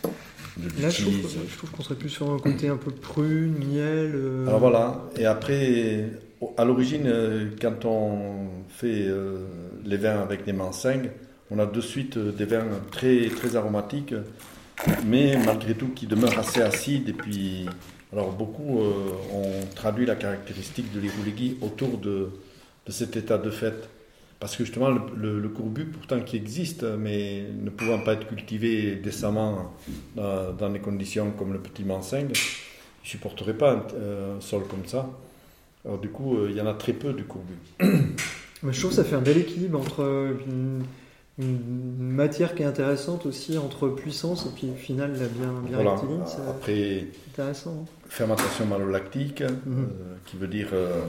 de Là, je trouve, l'utilise. je trouve qu'on serait plus sur un côté un peu prune, miel. euh, Alors voilà, et après, à l'origine, euh, quand on fait euh, les vins avec des mansingues, on a de suite euh, des vins très, très aromatiques, mais malgré tout qui demeurent assez acides. Et puis, alors beaucoup euh, ont traduit la caractéristique de l'Irouligui autour de, de cet état de fait. Parce que justement, le, le, courbu, pourtant qui existe, mais ne pouvant pas être cultivé décemment dans, dans des conditions comme le petit mansingue, ne supporterait pas un, euh, sol comme ça. Alors du coup, euh, il y en a très peu du courbu. Mais je trouve que ça fait un bel équilibre entre une matière qui est intéressante aussi, entre puissance et puis au final la bien, bien Voilà. rectiligne, c'est Après, intéressant. hein. fermentation malolactique, Mhm. euh, qui veut dire euh,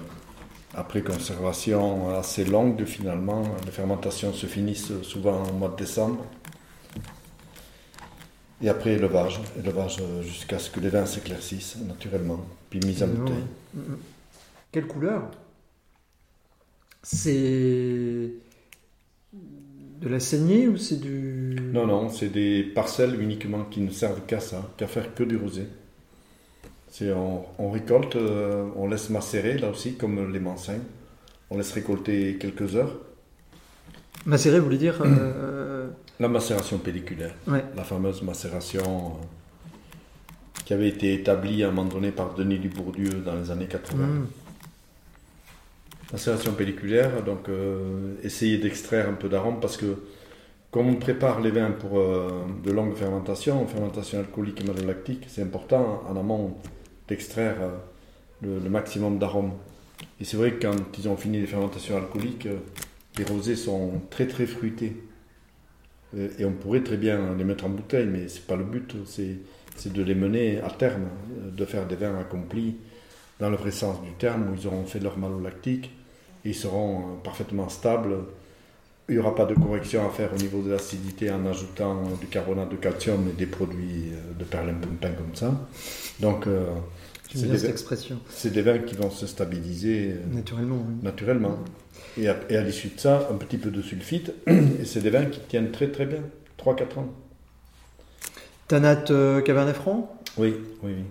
après conservation assez longue, finalement, les fermentations se finissent souvent au mois de décembre. Et après élevage, élevage jusqu'à ce que les vins s'éclaircissent naturellement, puis mise en bouteille. Mhm. Quelle couleur? C'est de la saignée ou c'est du. Non, non, c'est des parcelles uniquement qui ne servent qu'à ça, qu'à faire que du rosé. C'est on, on récolte, euh, on laisse macérer là aussi, comme les mansingues. On laisse récolter quelques heures. Macéré, vous voulez dire euh, La macération pelliculaire, Ouais. la fameuse macération euh, qui avait été établie à un moment donné par Denis Dubourdieu dans les années 80. Mhm. Macération pelliculaire, donc euh, essayer d'extraire un peu d'arôme parce que comme on prépare les vins pour euh, de longues fermentations, fermentation alcoolique et malolactique, c'est important en amont d'extraire euh, le, maximum d'arômes. Et c'est vrai que quand ils ont fini les fermentations alcooliques, les rosés sont très très fruités. Et on pourrait très bien les mettre en bouteille, mais c'est pas le but, c'est de les mener à terme, de faire des vins accomplis dans le vrai sens du terme, où ils auront fait leur malolactique ils seront euh, parfaitement stables. Il n'y aura pas de correction à faire au niveau de l'acidité en ajoutant euh, du carbonate de calcium et des produits euh, de perlimpinpin comme ça. Donc, euh, c'est des, cette expression. c'est des vins qui vont se stabiliser Naturellement. oui. naturellement. Et à, et à l'issue de ça, un petit peu de sulfite, et c'est des vins qui tiennent très très bien, 3-4 ans. Tanat euh, Cabernet Franc? Oui, oui, oui.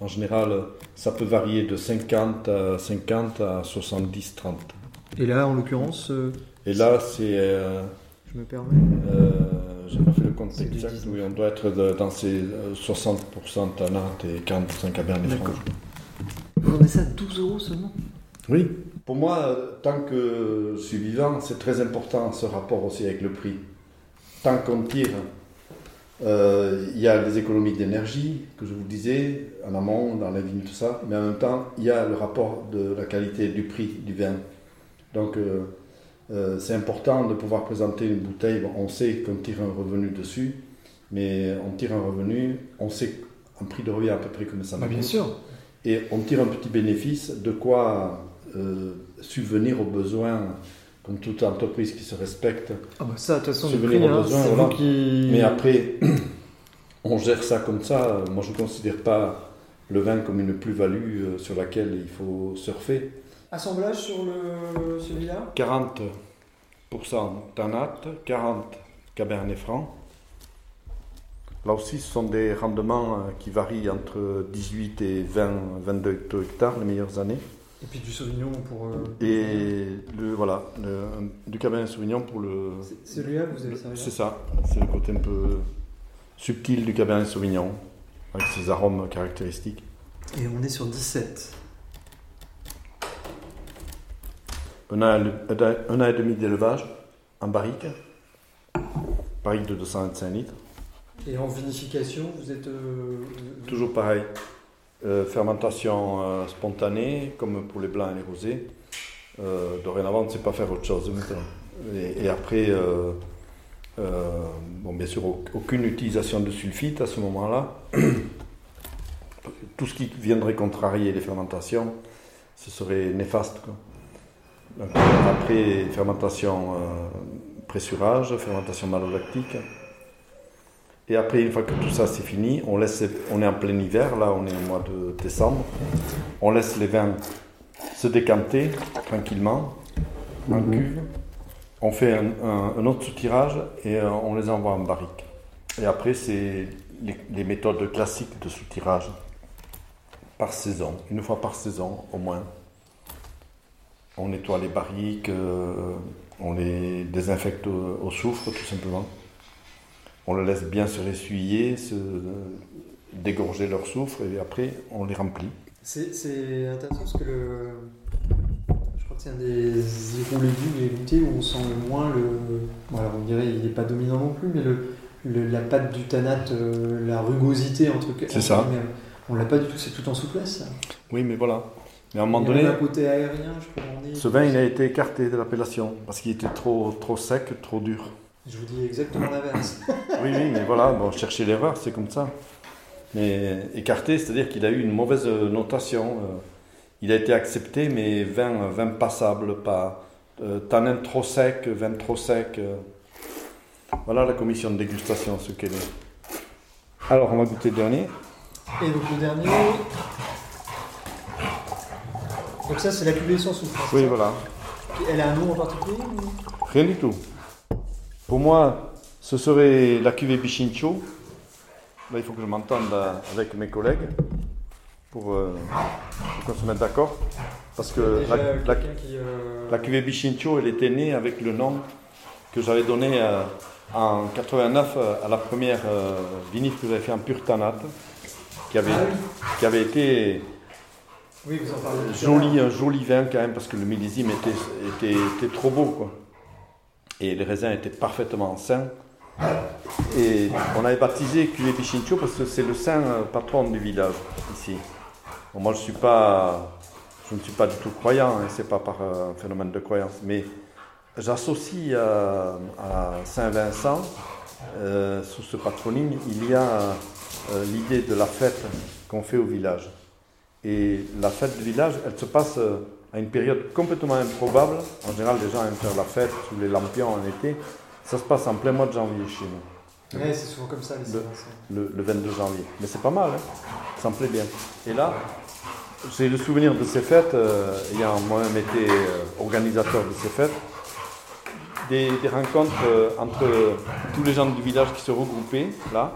En général, ça peut varier de 50 à 50 à 70, 30. Et là, en l'occurrence, euh, Et là, c'est. euh, je me permets. euh, J'ai pas fait le compte exact, 19. oui, on doit être de- dans ces euh, 60% Tanat et 45 Cabernet Franc. D'accord. Vous vendez ça à 12 euros seulement? Oui. Pour moi, tant que je suis vivant, c'est très important ce rapport aussi avec le prix. Tant qu'on tire, euh, il y a les économies d'énergie, que je vous disais, en amont, dans la vigne, tout ça, mais en même temps, il y a le rapport de la qualité du prix du vin. Donc, euh, euh, c'est important de pouvoir présenter une bouteille. Bon, on sait qu'on tire un revenu dessus, mais on tire un revenu, on sait un prix de revient à peu près comme ça. Bah, Bien sûr. Et on tire un petit bénéfice de quoi subvenir aux besoins, comme toute entreprise qui se respecte. Ah bah ça, de toute façon, le Subvenir prix, aux hein, besoins, c'est voilà. vous qui... Mais après, on gère ça comme ça. Moi, je ne considère pas le vin comme une plus-value euh, sur laquelle il faut surfer. Assemblage sur le... celui-là? 40% Tanat, 40 Cabernet Franc. Là aussi, ce sont des rendements euh, qui varient entre 18 et 20, 22 hectares les meilleures années. Et puis du Sauvignon pour... euh, Et le, voilà, le- du Cabernet Sauvignon pour le. c'est- Celui-là, vous avez servi C'est ça, c'est le côté un peu subtil du Cabernet Sauvignon, avec ses arômes caractéristiques. Et on est sur 17. Un an, un an- un an et demi d'élevage en barrique, barrique de 225 litres. Et en vinification, vous êtes... euh, Toujours pareil, euh, fermentation euh, spontanée, comme pour les blancs et les rosés. Euh, dorénavant, on ne sait pas faire autre chose. Et, après, bon, bien sûr, au- aucune utilisation de sulfite à ce moment-là. Tout ce qui viendrait contrarier les fermentations, ce serait néfaste. après, fermentation pressurage, fermentation malolactique. Et après, une fois que tout ça c'est fini, on, laisse, on est en plein hiver, là on est au mois de décembre, on laisse les vins se décanter tranquillement en cuve. On fait un, un- un autre soutirage et euh, on les envoie en barrique. Et après, c'est les, les méthodes classiques de soutirage par saison, une fois par saison au moins. On nettoie les barriques, euh, on les désinfecte au, au soufre tout simplement. On le laisse bien se ressuyer, se dégorger leur soufre et après on les remplit. C'est intéressant parce que le. Je crois que c'est un des zéro légumes que j'ai goûté où on sent le moins le. Bon, alors on dirait il n'est pas dominant non plus, mais le, le- la pâte du tanate, euh, la rugosité entre. C'est ça. mais On l'a pas du tout, c'est tout en souplesse. Oui mais voilà. Mais à un moment donné, un côté aérien, je peux en dire. ce vin il a été écarté de l'appellation parce qu'il était trop, trop sec, trop dur. Je vous dis exactement l'inverse. Oui, oui, mais voilà, bon, chercher l'erreur, c'est comme ça. Mais écarté, c'est-à-dire qu'il a eu une mauvaise notation. euh, Il a été accepté, mais vin, vin passable, pas euh, tanin trop sec, vin trop sec. euh. Voilà la commission de dégustation, ce qu'elle est. Alors, on va goûter le dernier. Et donc le dernier. Donc ça c'est la cuvée sans souffle. Oui, voilà. Elle a un nom en particulier ou- Rien du tout. Pour moi, ce serait la cuvée Bichincho. Là, il faut que je m'entende euh, avec mes collègues pour, euh, pour qu'on se mette d'accord. Parce que Déjà, la, la- quelqu'un qui, euh, la cuvée Bichincho, elle était née avec le nom que j'avais donné euh, en 89 euh, à la première vinif que j'avais fait en pur tanate, qui avait, Ah oui. qui avait été Oui, vous en joli, un joli vin quand même, parce que le millésime était, était, était trop beau, quoi. Et les raisins étaient parfaitement sains. Et on avait baptisé Cuvée Bichincho parce que c'est le saint euh, patron du village, ici. Moi, je suis pas, je ne suis pas du tout croyant, hein, c'est pas par euh, phénomène de croyance, mais j'associe à, à Saint-Vincent, euh, sous ce patronyme, il y a euh, l'idée de la fête qu'on fait au village. Et la fête du village, elle se passe euh, à une période complètement improbable. En général, les gens aiment faire la fête sous les lampions en été. Ça se passe en plein mois de janvier chez nous, Ouais, c'est souvent comme ça, les Le- le, le 22 janvier. Mais c'est pas mal, hein. ça me plaît bien. Et là, j'ai le souvenir de ces fêtes, euh, ayant moi-même été euh, organisateur de ces fêtes, des, des rencontres euh, entre tous les gens du village qui se regroupaient là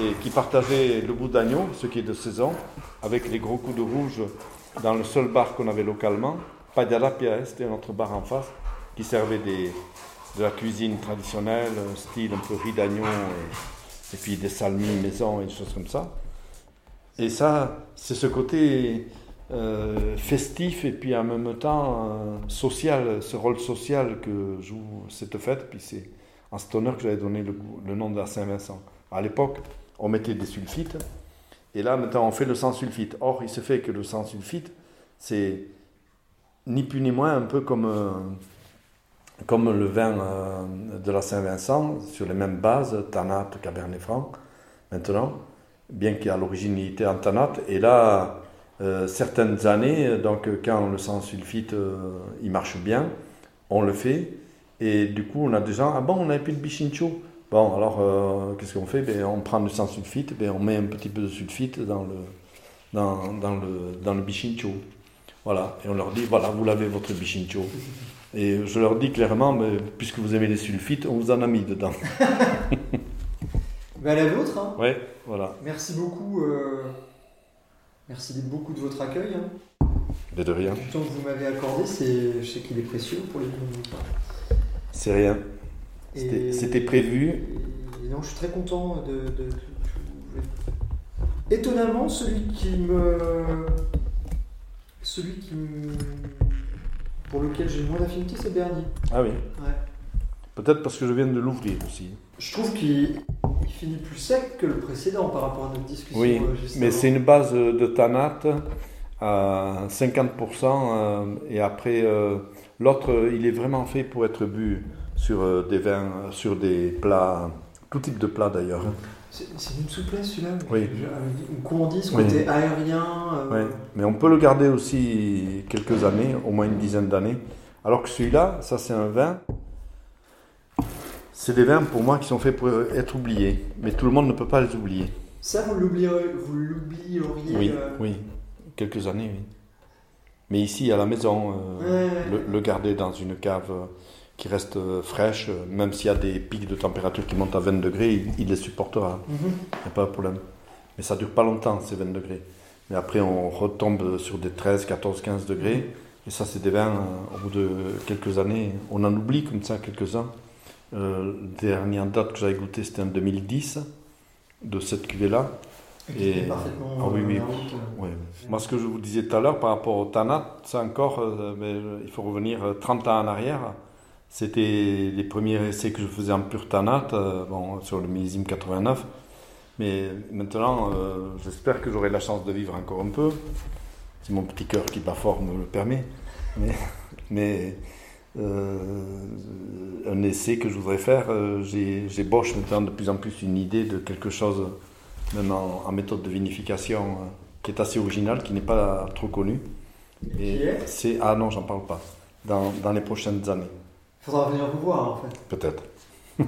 et qui partageaient le bout d'agneau, ce qui est de saison, avec les gros coups de rouge dans le seul bar qu'on avait localement. Padala Pierre, c'était notre bar en face, qui servait de la cuisine traditionnelle, euh, style un peu riz d'agneau et, puis des salmis maison et des choses comme ça. Et ça, c'est ce côté euh, festif et puis en même temps euh, social, ce rôle social que joue cette fête. Puis c'est en cet honneur que j'avais donné le, le nom de la Saint-Vincent. À l'époque, on mettait des sulfites et là maintenant on fait le sans sulfite. Or, il se fait que le sans sulfite, c'est ni plus ni moins un peu comme, euh, comme le vin euh, de la Saint-Vincent, sur les mêmes bases, Tanat, Cabernet Franc, maintenant, bien qu'à l'origine il était en Tanat. Et là, euh, certaines années, donc quand le sans sulfite il marche bien, on le fait. Et du coup, on a des gens, ah bon, on n'avait plus de bichincho. Bon, alors, euh, qu'est-ce qu'on fait? Ben, On prend du sans sulfite, ben, on met un petit peu de sulfite dans le, dans, dans le, dans le bichincho. Voilà, et on leur dit, voilà, vous l'avez votre bichincho. Et je leur dis clairement, mais, puisque vous aimez les sulfites, on vous en a mis dedans. Bah, la vôtre, hein. Ouais, voilà. Merci beaucoup. euh, Merci beaucoup de votre accueil. hein. Mais de rien, Du temps que vous m'avez accordé, c'est... je sais qu'il est précieux pour les c'est rien. C'était- prévu. Et non, je suis très content de. de- de- Étonnamment, celui qui me. Celui qui me. Pour lequel j'ai le moins d'affinité, c'est Bernier. Ah oui, Ouais. peut-être parce que je viens de l'ouvrir aussi. Je trouve qu'il il finit plus sec que le précédent par rapport à notre discussion. Oui, euh, mais c'est une base de tanat à 50% euh, et après euh, l'autre euh, il est vraiment fait pour être bu sur euh, des vins, euh, sur des plats, tout type de plats d'ailleurs. C'est une souplesse celui-là. Oui. Comment on dit ce Oui. côté aérien euh, Ouais. Mais on peut le garder aussi quelques années, au moins une dizaine d'années. Alors que celui-là, ça c'est un vin. C'est des vins pour moi qui sont faits pour être oubliés, mais tout le monde ne peut pas les oublier. Ça, vous l'oublieriez, Oui, euh, oui, quelques années, oui. Mais ici, à la maison, euh, Ouais. le, le garder dans une cave, euh, qui reste euh, fraîche, euh, même s'il y a des pics de température qui montent à 20 degrés, il, il les supportera. Il n'y a pas de problème. Mais ça dure pas longtemps, ces 20 degrés. Mais après, on retombe sur des 13, 14, 15 degrés. Et ça, c'est des vins, euh, au bout de quelques années, on en oublie comme ça quelques-uns. Euh, la dernière date que j'avais goûté, c'était en 2010, de cette cuvée-là. Et- parfaitement Ah oui, oui. Ouais. Moi, ce que je vous disais tout à l'heure par rapport au Tanat, ça encore, euh, mais, il faut revenir euh, 30 ans en arrière. C'était les premiers essais que je faisais en pur Tanat, euh, bon, sur le millésime 89. Mais maintenant, euh, j'espère que j'aurai la chance de vivre encore un peu, si mon petit cœur qui bat fort me le permet. Mais, mais euh, un essai que je voudrais faire, j'ai Bosch maintenant de plus en plus une idée de quelque chose, même en, en méthode de vinification, qui est assez original, qui n'est pas trop connu. Qui est? C'est ah non, j'en parle pas. Dans, dans les prochaines années, faudra venir vous voir en fait. peut-être.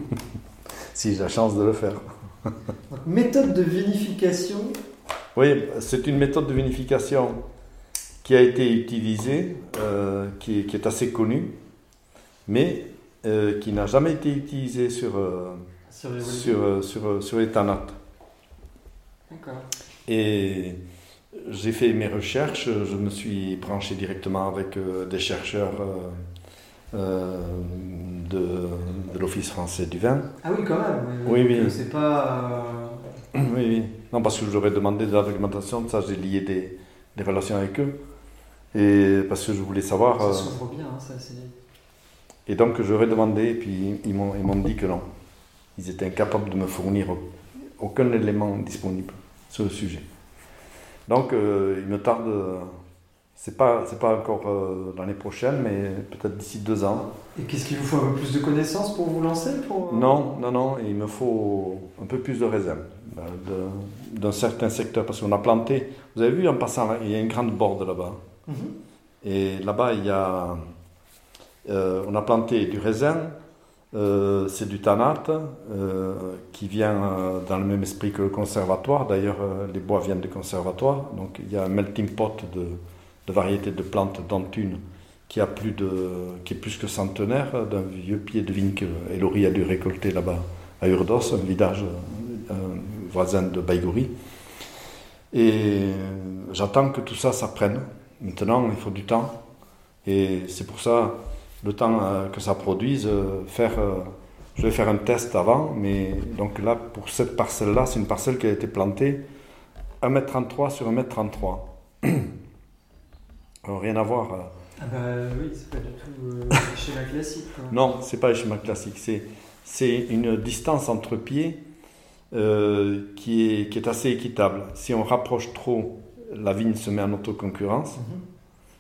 si j'ai la chance de le faire. Donc, méthode de vinification. Oui, c'est une méthode de vinification qui a été utilisée, euh, qui, est, qui est assez connue, mais euh, qui n'a jamais été utilisée sur, euh, Sur les sur, euh, sur, sur les tanates. D'accord. Et j'ai fait mes recherches, je me suis branché directement avec euh, des chercheurs euh, de, de l'Office français du vin. Ah oui, quand même. Oui, Donc, oui. euh, C'est pas. euh, Oui, oui. Non, parce que je leur ai demandé de la documentation, ça j'ai lié des, des relations avec eux. Et parce que je voulais savoir. Ça s'ouvre bien, hein, ça c'est. et donc ai demandé, et puis ils m'ont ils m'ont dit que non. Ils étaient incapables de me fournir aucun élément disponible sur le sujet. Donc euh, il me tarde. C'est pas, c'est pas encore euh, l'année prochaine, mais peut-être d'ici deux ans. Et qu'est-ce qu'il vous faut un peu plus de connaissances pour vous lancer pour... euh, Non, non, non, il me faut un peu plus de raisin euh, d'un certain secteur, parce qu'on a planté, vous avez vu en passant, là, il y a une grande borde là-bas. Mhm. Et là-bas, il y a, euh, on a planté du raisin, euh, c'est du tanat, euh, qui vient dans le même esprit que le conservatoire. D'ailleurs, les bois viennent du conservatoire. Donc, il y a un melting pot de, de variétés de plantes d'Antune qui, a plus de, qui est plus que centenaire, d'un vieux pied de vigne que Elori a dû récolter là-bas à Urdos, un village voisin de Baïgouri. Et j'attends que tout ça, ça prenne. Maintenant, il faut du temps. Et c'est pour ça, le temps euh, que ça produise, euh, euh, je vais faire un test avant. Mais donc là, pour cette parcelle-là, c'est une parcelle qui a été plantée 1m33 sur 1m33. Alors, rien à voir. euh. Ah bah oui, c'est pas du tout euh, le schéma classique. Quoi. Non, c'est pas le schéma classique. C'est, c'est une distance entre pieds euh, qui, est, qui est assez équitable. Si on rapproche trop, la vigne se met en autoconcurrence. Mhm.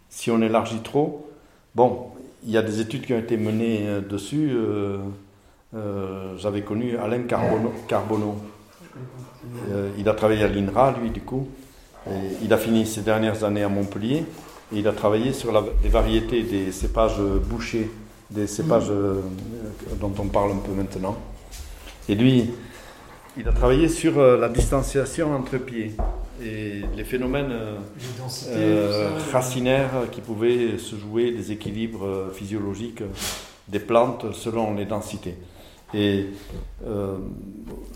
Si on élargit trop, bon, il y a des études qui ont été menées euh, dessus. euh, euh, j'avais connu Alain Carbono. Carbono. Euh, il a travaillé à l'INRA, lui, du coup. Et il a fini ses dernières années à Montpellier. Et il a travaillé sur la, les variétés des cépages bouchés, des cépages euh, dont on parle un peu maintenant. Et lui, il a travaillé sur euh, la distanciation entre pieds et les phénomènes euh, racinaires qui pouvaient se jouer des équilibres physiologiques des plantes selon les densités. Et euh,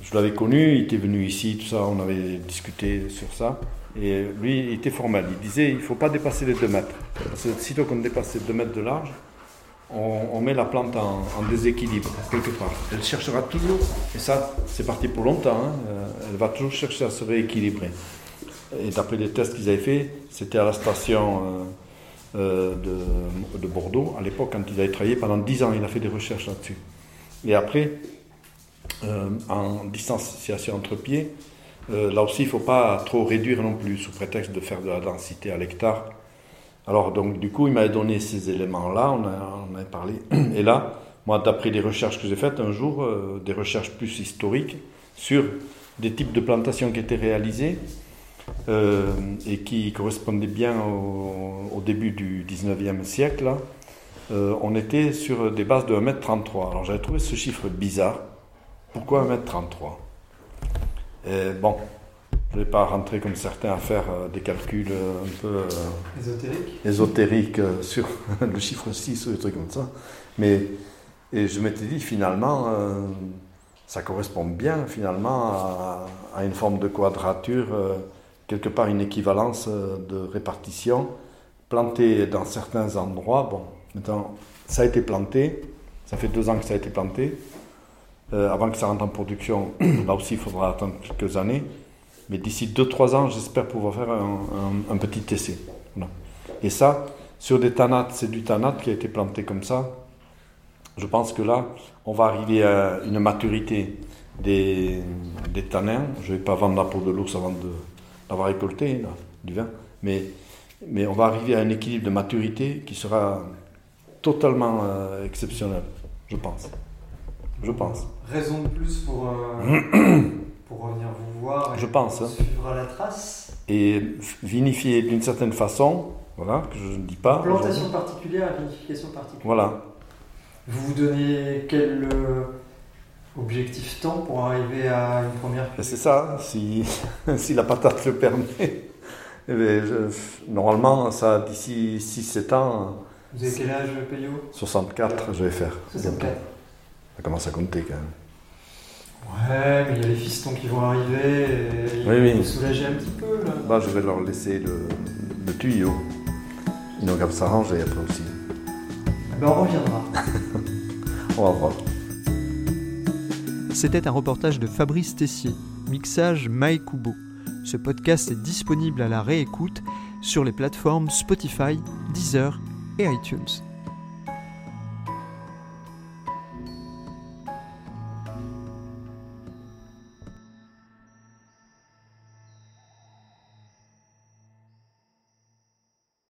je l'avais connu, il était venu ici, tout ça, on avait discuté sur ça. Et lui, il était formel. Il disait il ne faut pas dépasser les 2 mètres. Parce que sitôt qu'on dépasse les 2 mètres de large, on, met la plante en, déséquilibre, quelque part. Elle cherchera toujours, et ça, c'est parti pour longtemps, hein, euh, elle va toujours chercher à se rééquilibrer. Et d'après les tests qu'ils avaient faits, c'était à la station euh, euh, de, de Bordeaux, à l'époque, quand il avait travaillé pendant 10 ans, il a fait des recherches là-dessus. Et après, euh, en distanciation entre pieds, euh, là aussi, il ne faut pas trop réduire non plus, sous prétexte de faire de la densité à l'hectare. Alors, donc, du coup, il m'avait donné ces éléments-là, on, a, parlé. Et là, moi, d'après les recherches que j'ai faites un jour, euh, des recherches plus historiques, sur des types de plantations qui étaient réalisées, euh, et qui correspondaient bien au, début du 19e siècle, euh, on était sur des bases de 1m33. Alors j'avais trouvé ce chiffre bizarre. Pourquoi 1m33 Et Bon, je ne vais pas rentrer comme certains à faire euh, des calculs euh, un peu euh, Ésotérique. ésotériques euh, sur le chiffre 6 ou des trucs comme ça. Mais Et je m'étais dit finalement, euh, ça correspond bien finalement à, à une forme de quadrature, euh, quelque part une équivalence euh, de répartition, plantée dans certains endroits. Bon, maintenant, ça a été planté, ça fait deux ans que ça a été planté. Euh, avant que ça rentre en production, là aussi il faudra attendre quelques années. Mais d'ici 2-3 ans, j'espère pouvoir faire un, petit essai. Et ça, sur des tanates, c'est du tanate qui a été planté comme ça. Je pense que là, on va arriver à une maturité des, des tanins. Je ne vais pas vendre la peau de l'ours avant de l'avoir récolté, du vin. Mais, mais on va arriver à un équilibre de maturité qui sera totalement euh, exceptionnel, je pense. Je pense. Raison de plus pour, euh, pour revenir vous voir et Je pense, hein. suivre à la trace. Et vinifier d'une certaine façon, voilà, que je ne dis pas. Plantation particulière et vinification particulière. Voilà. Vous vous donnez quel euh, objectif temps pour arriver à une première Ben, C'est ça, si, si la patate le permet. Eh ben, je- normalement, ça, d'ici 6-7 ans, Vous avez quel âge, Payot 64, je vais faire. 64. Ça commence à compter quand même. Ouais, mais il y a les fistons qui vont arriver et ils Oui, vont soulager un petit peu là. Bah, je vais leur laisser le, le tuyau. Ils n'ont qu'à s'arranger après aussi. Eh Ben, on reviendra. On va voir. C'était un reportage de Fabrice Tessier, mixage Mike Kubo. Ce podcast est disponible à la réécoute sur les plateformes Spotify, Deezer et iTunes.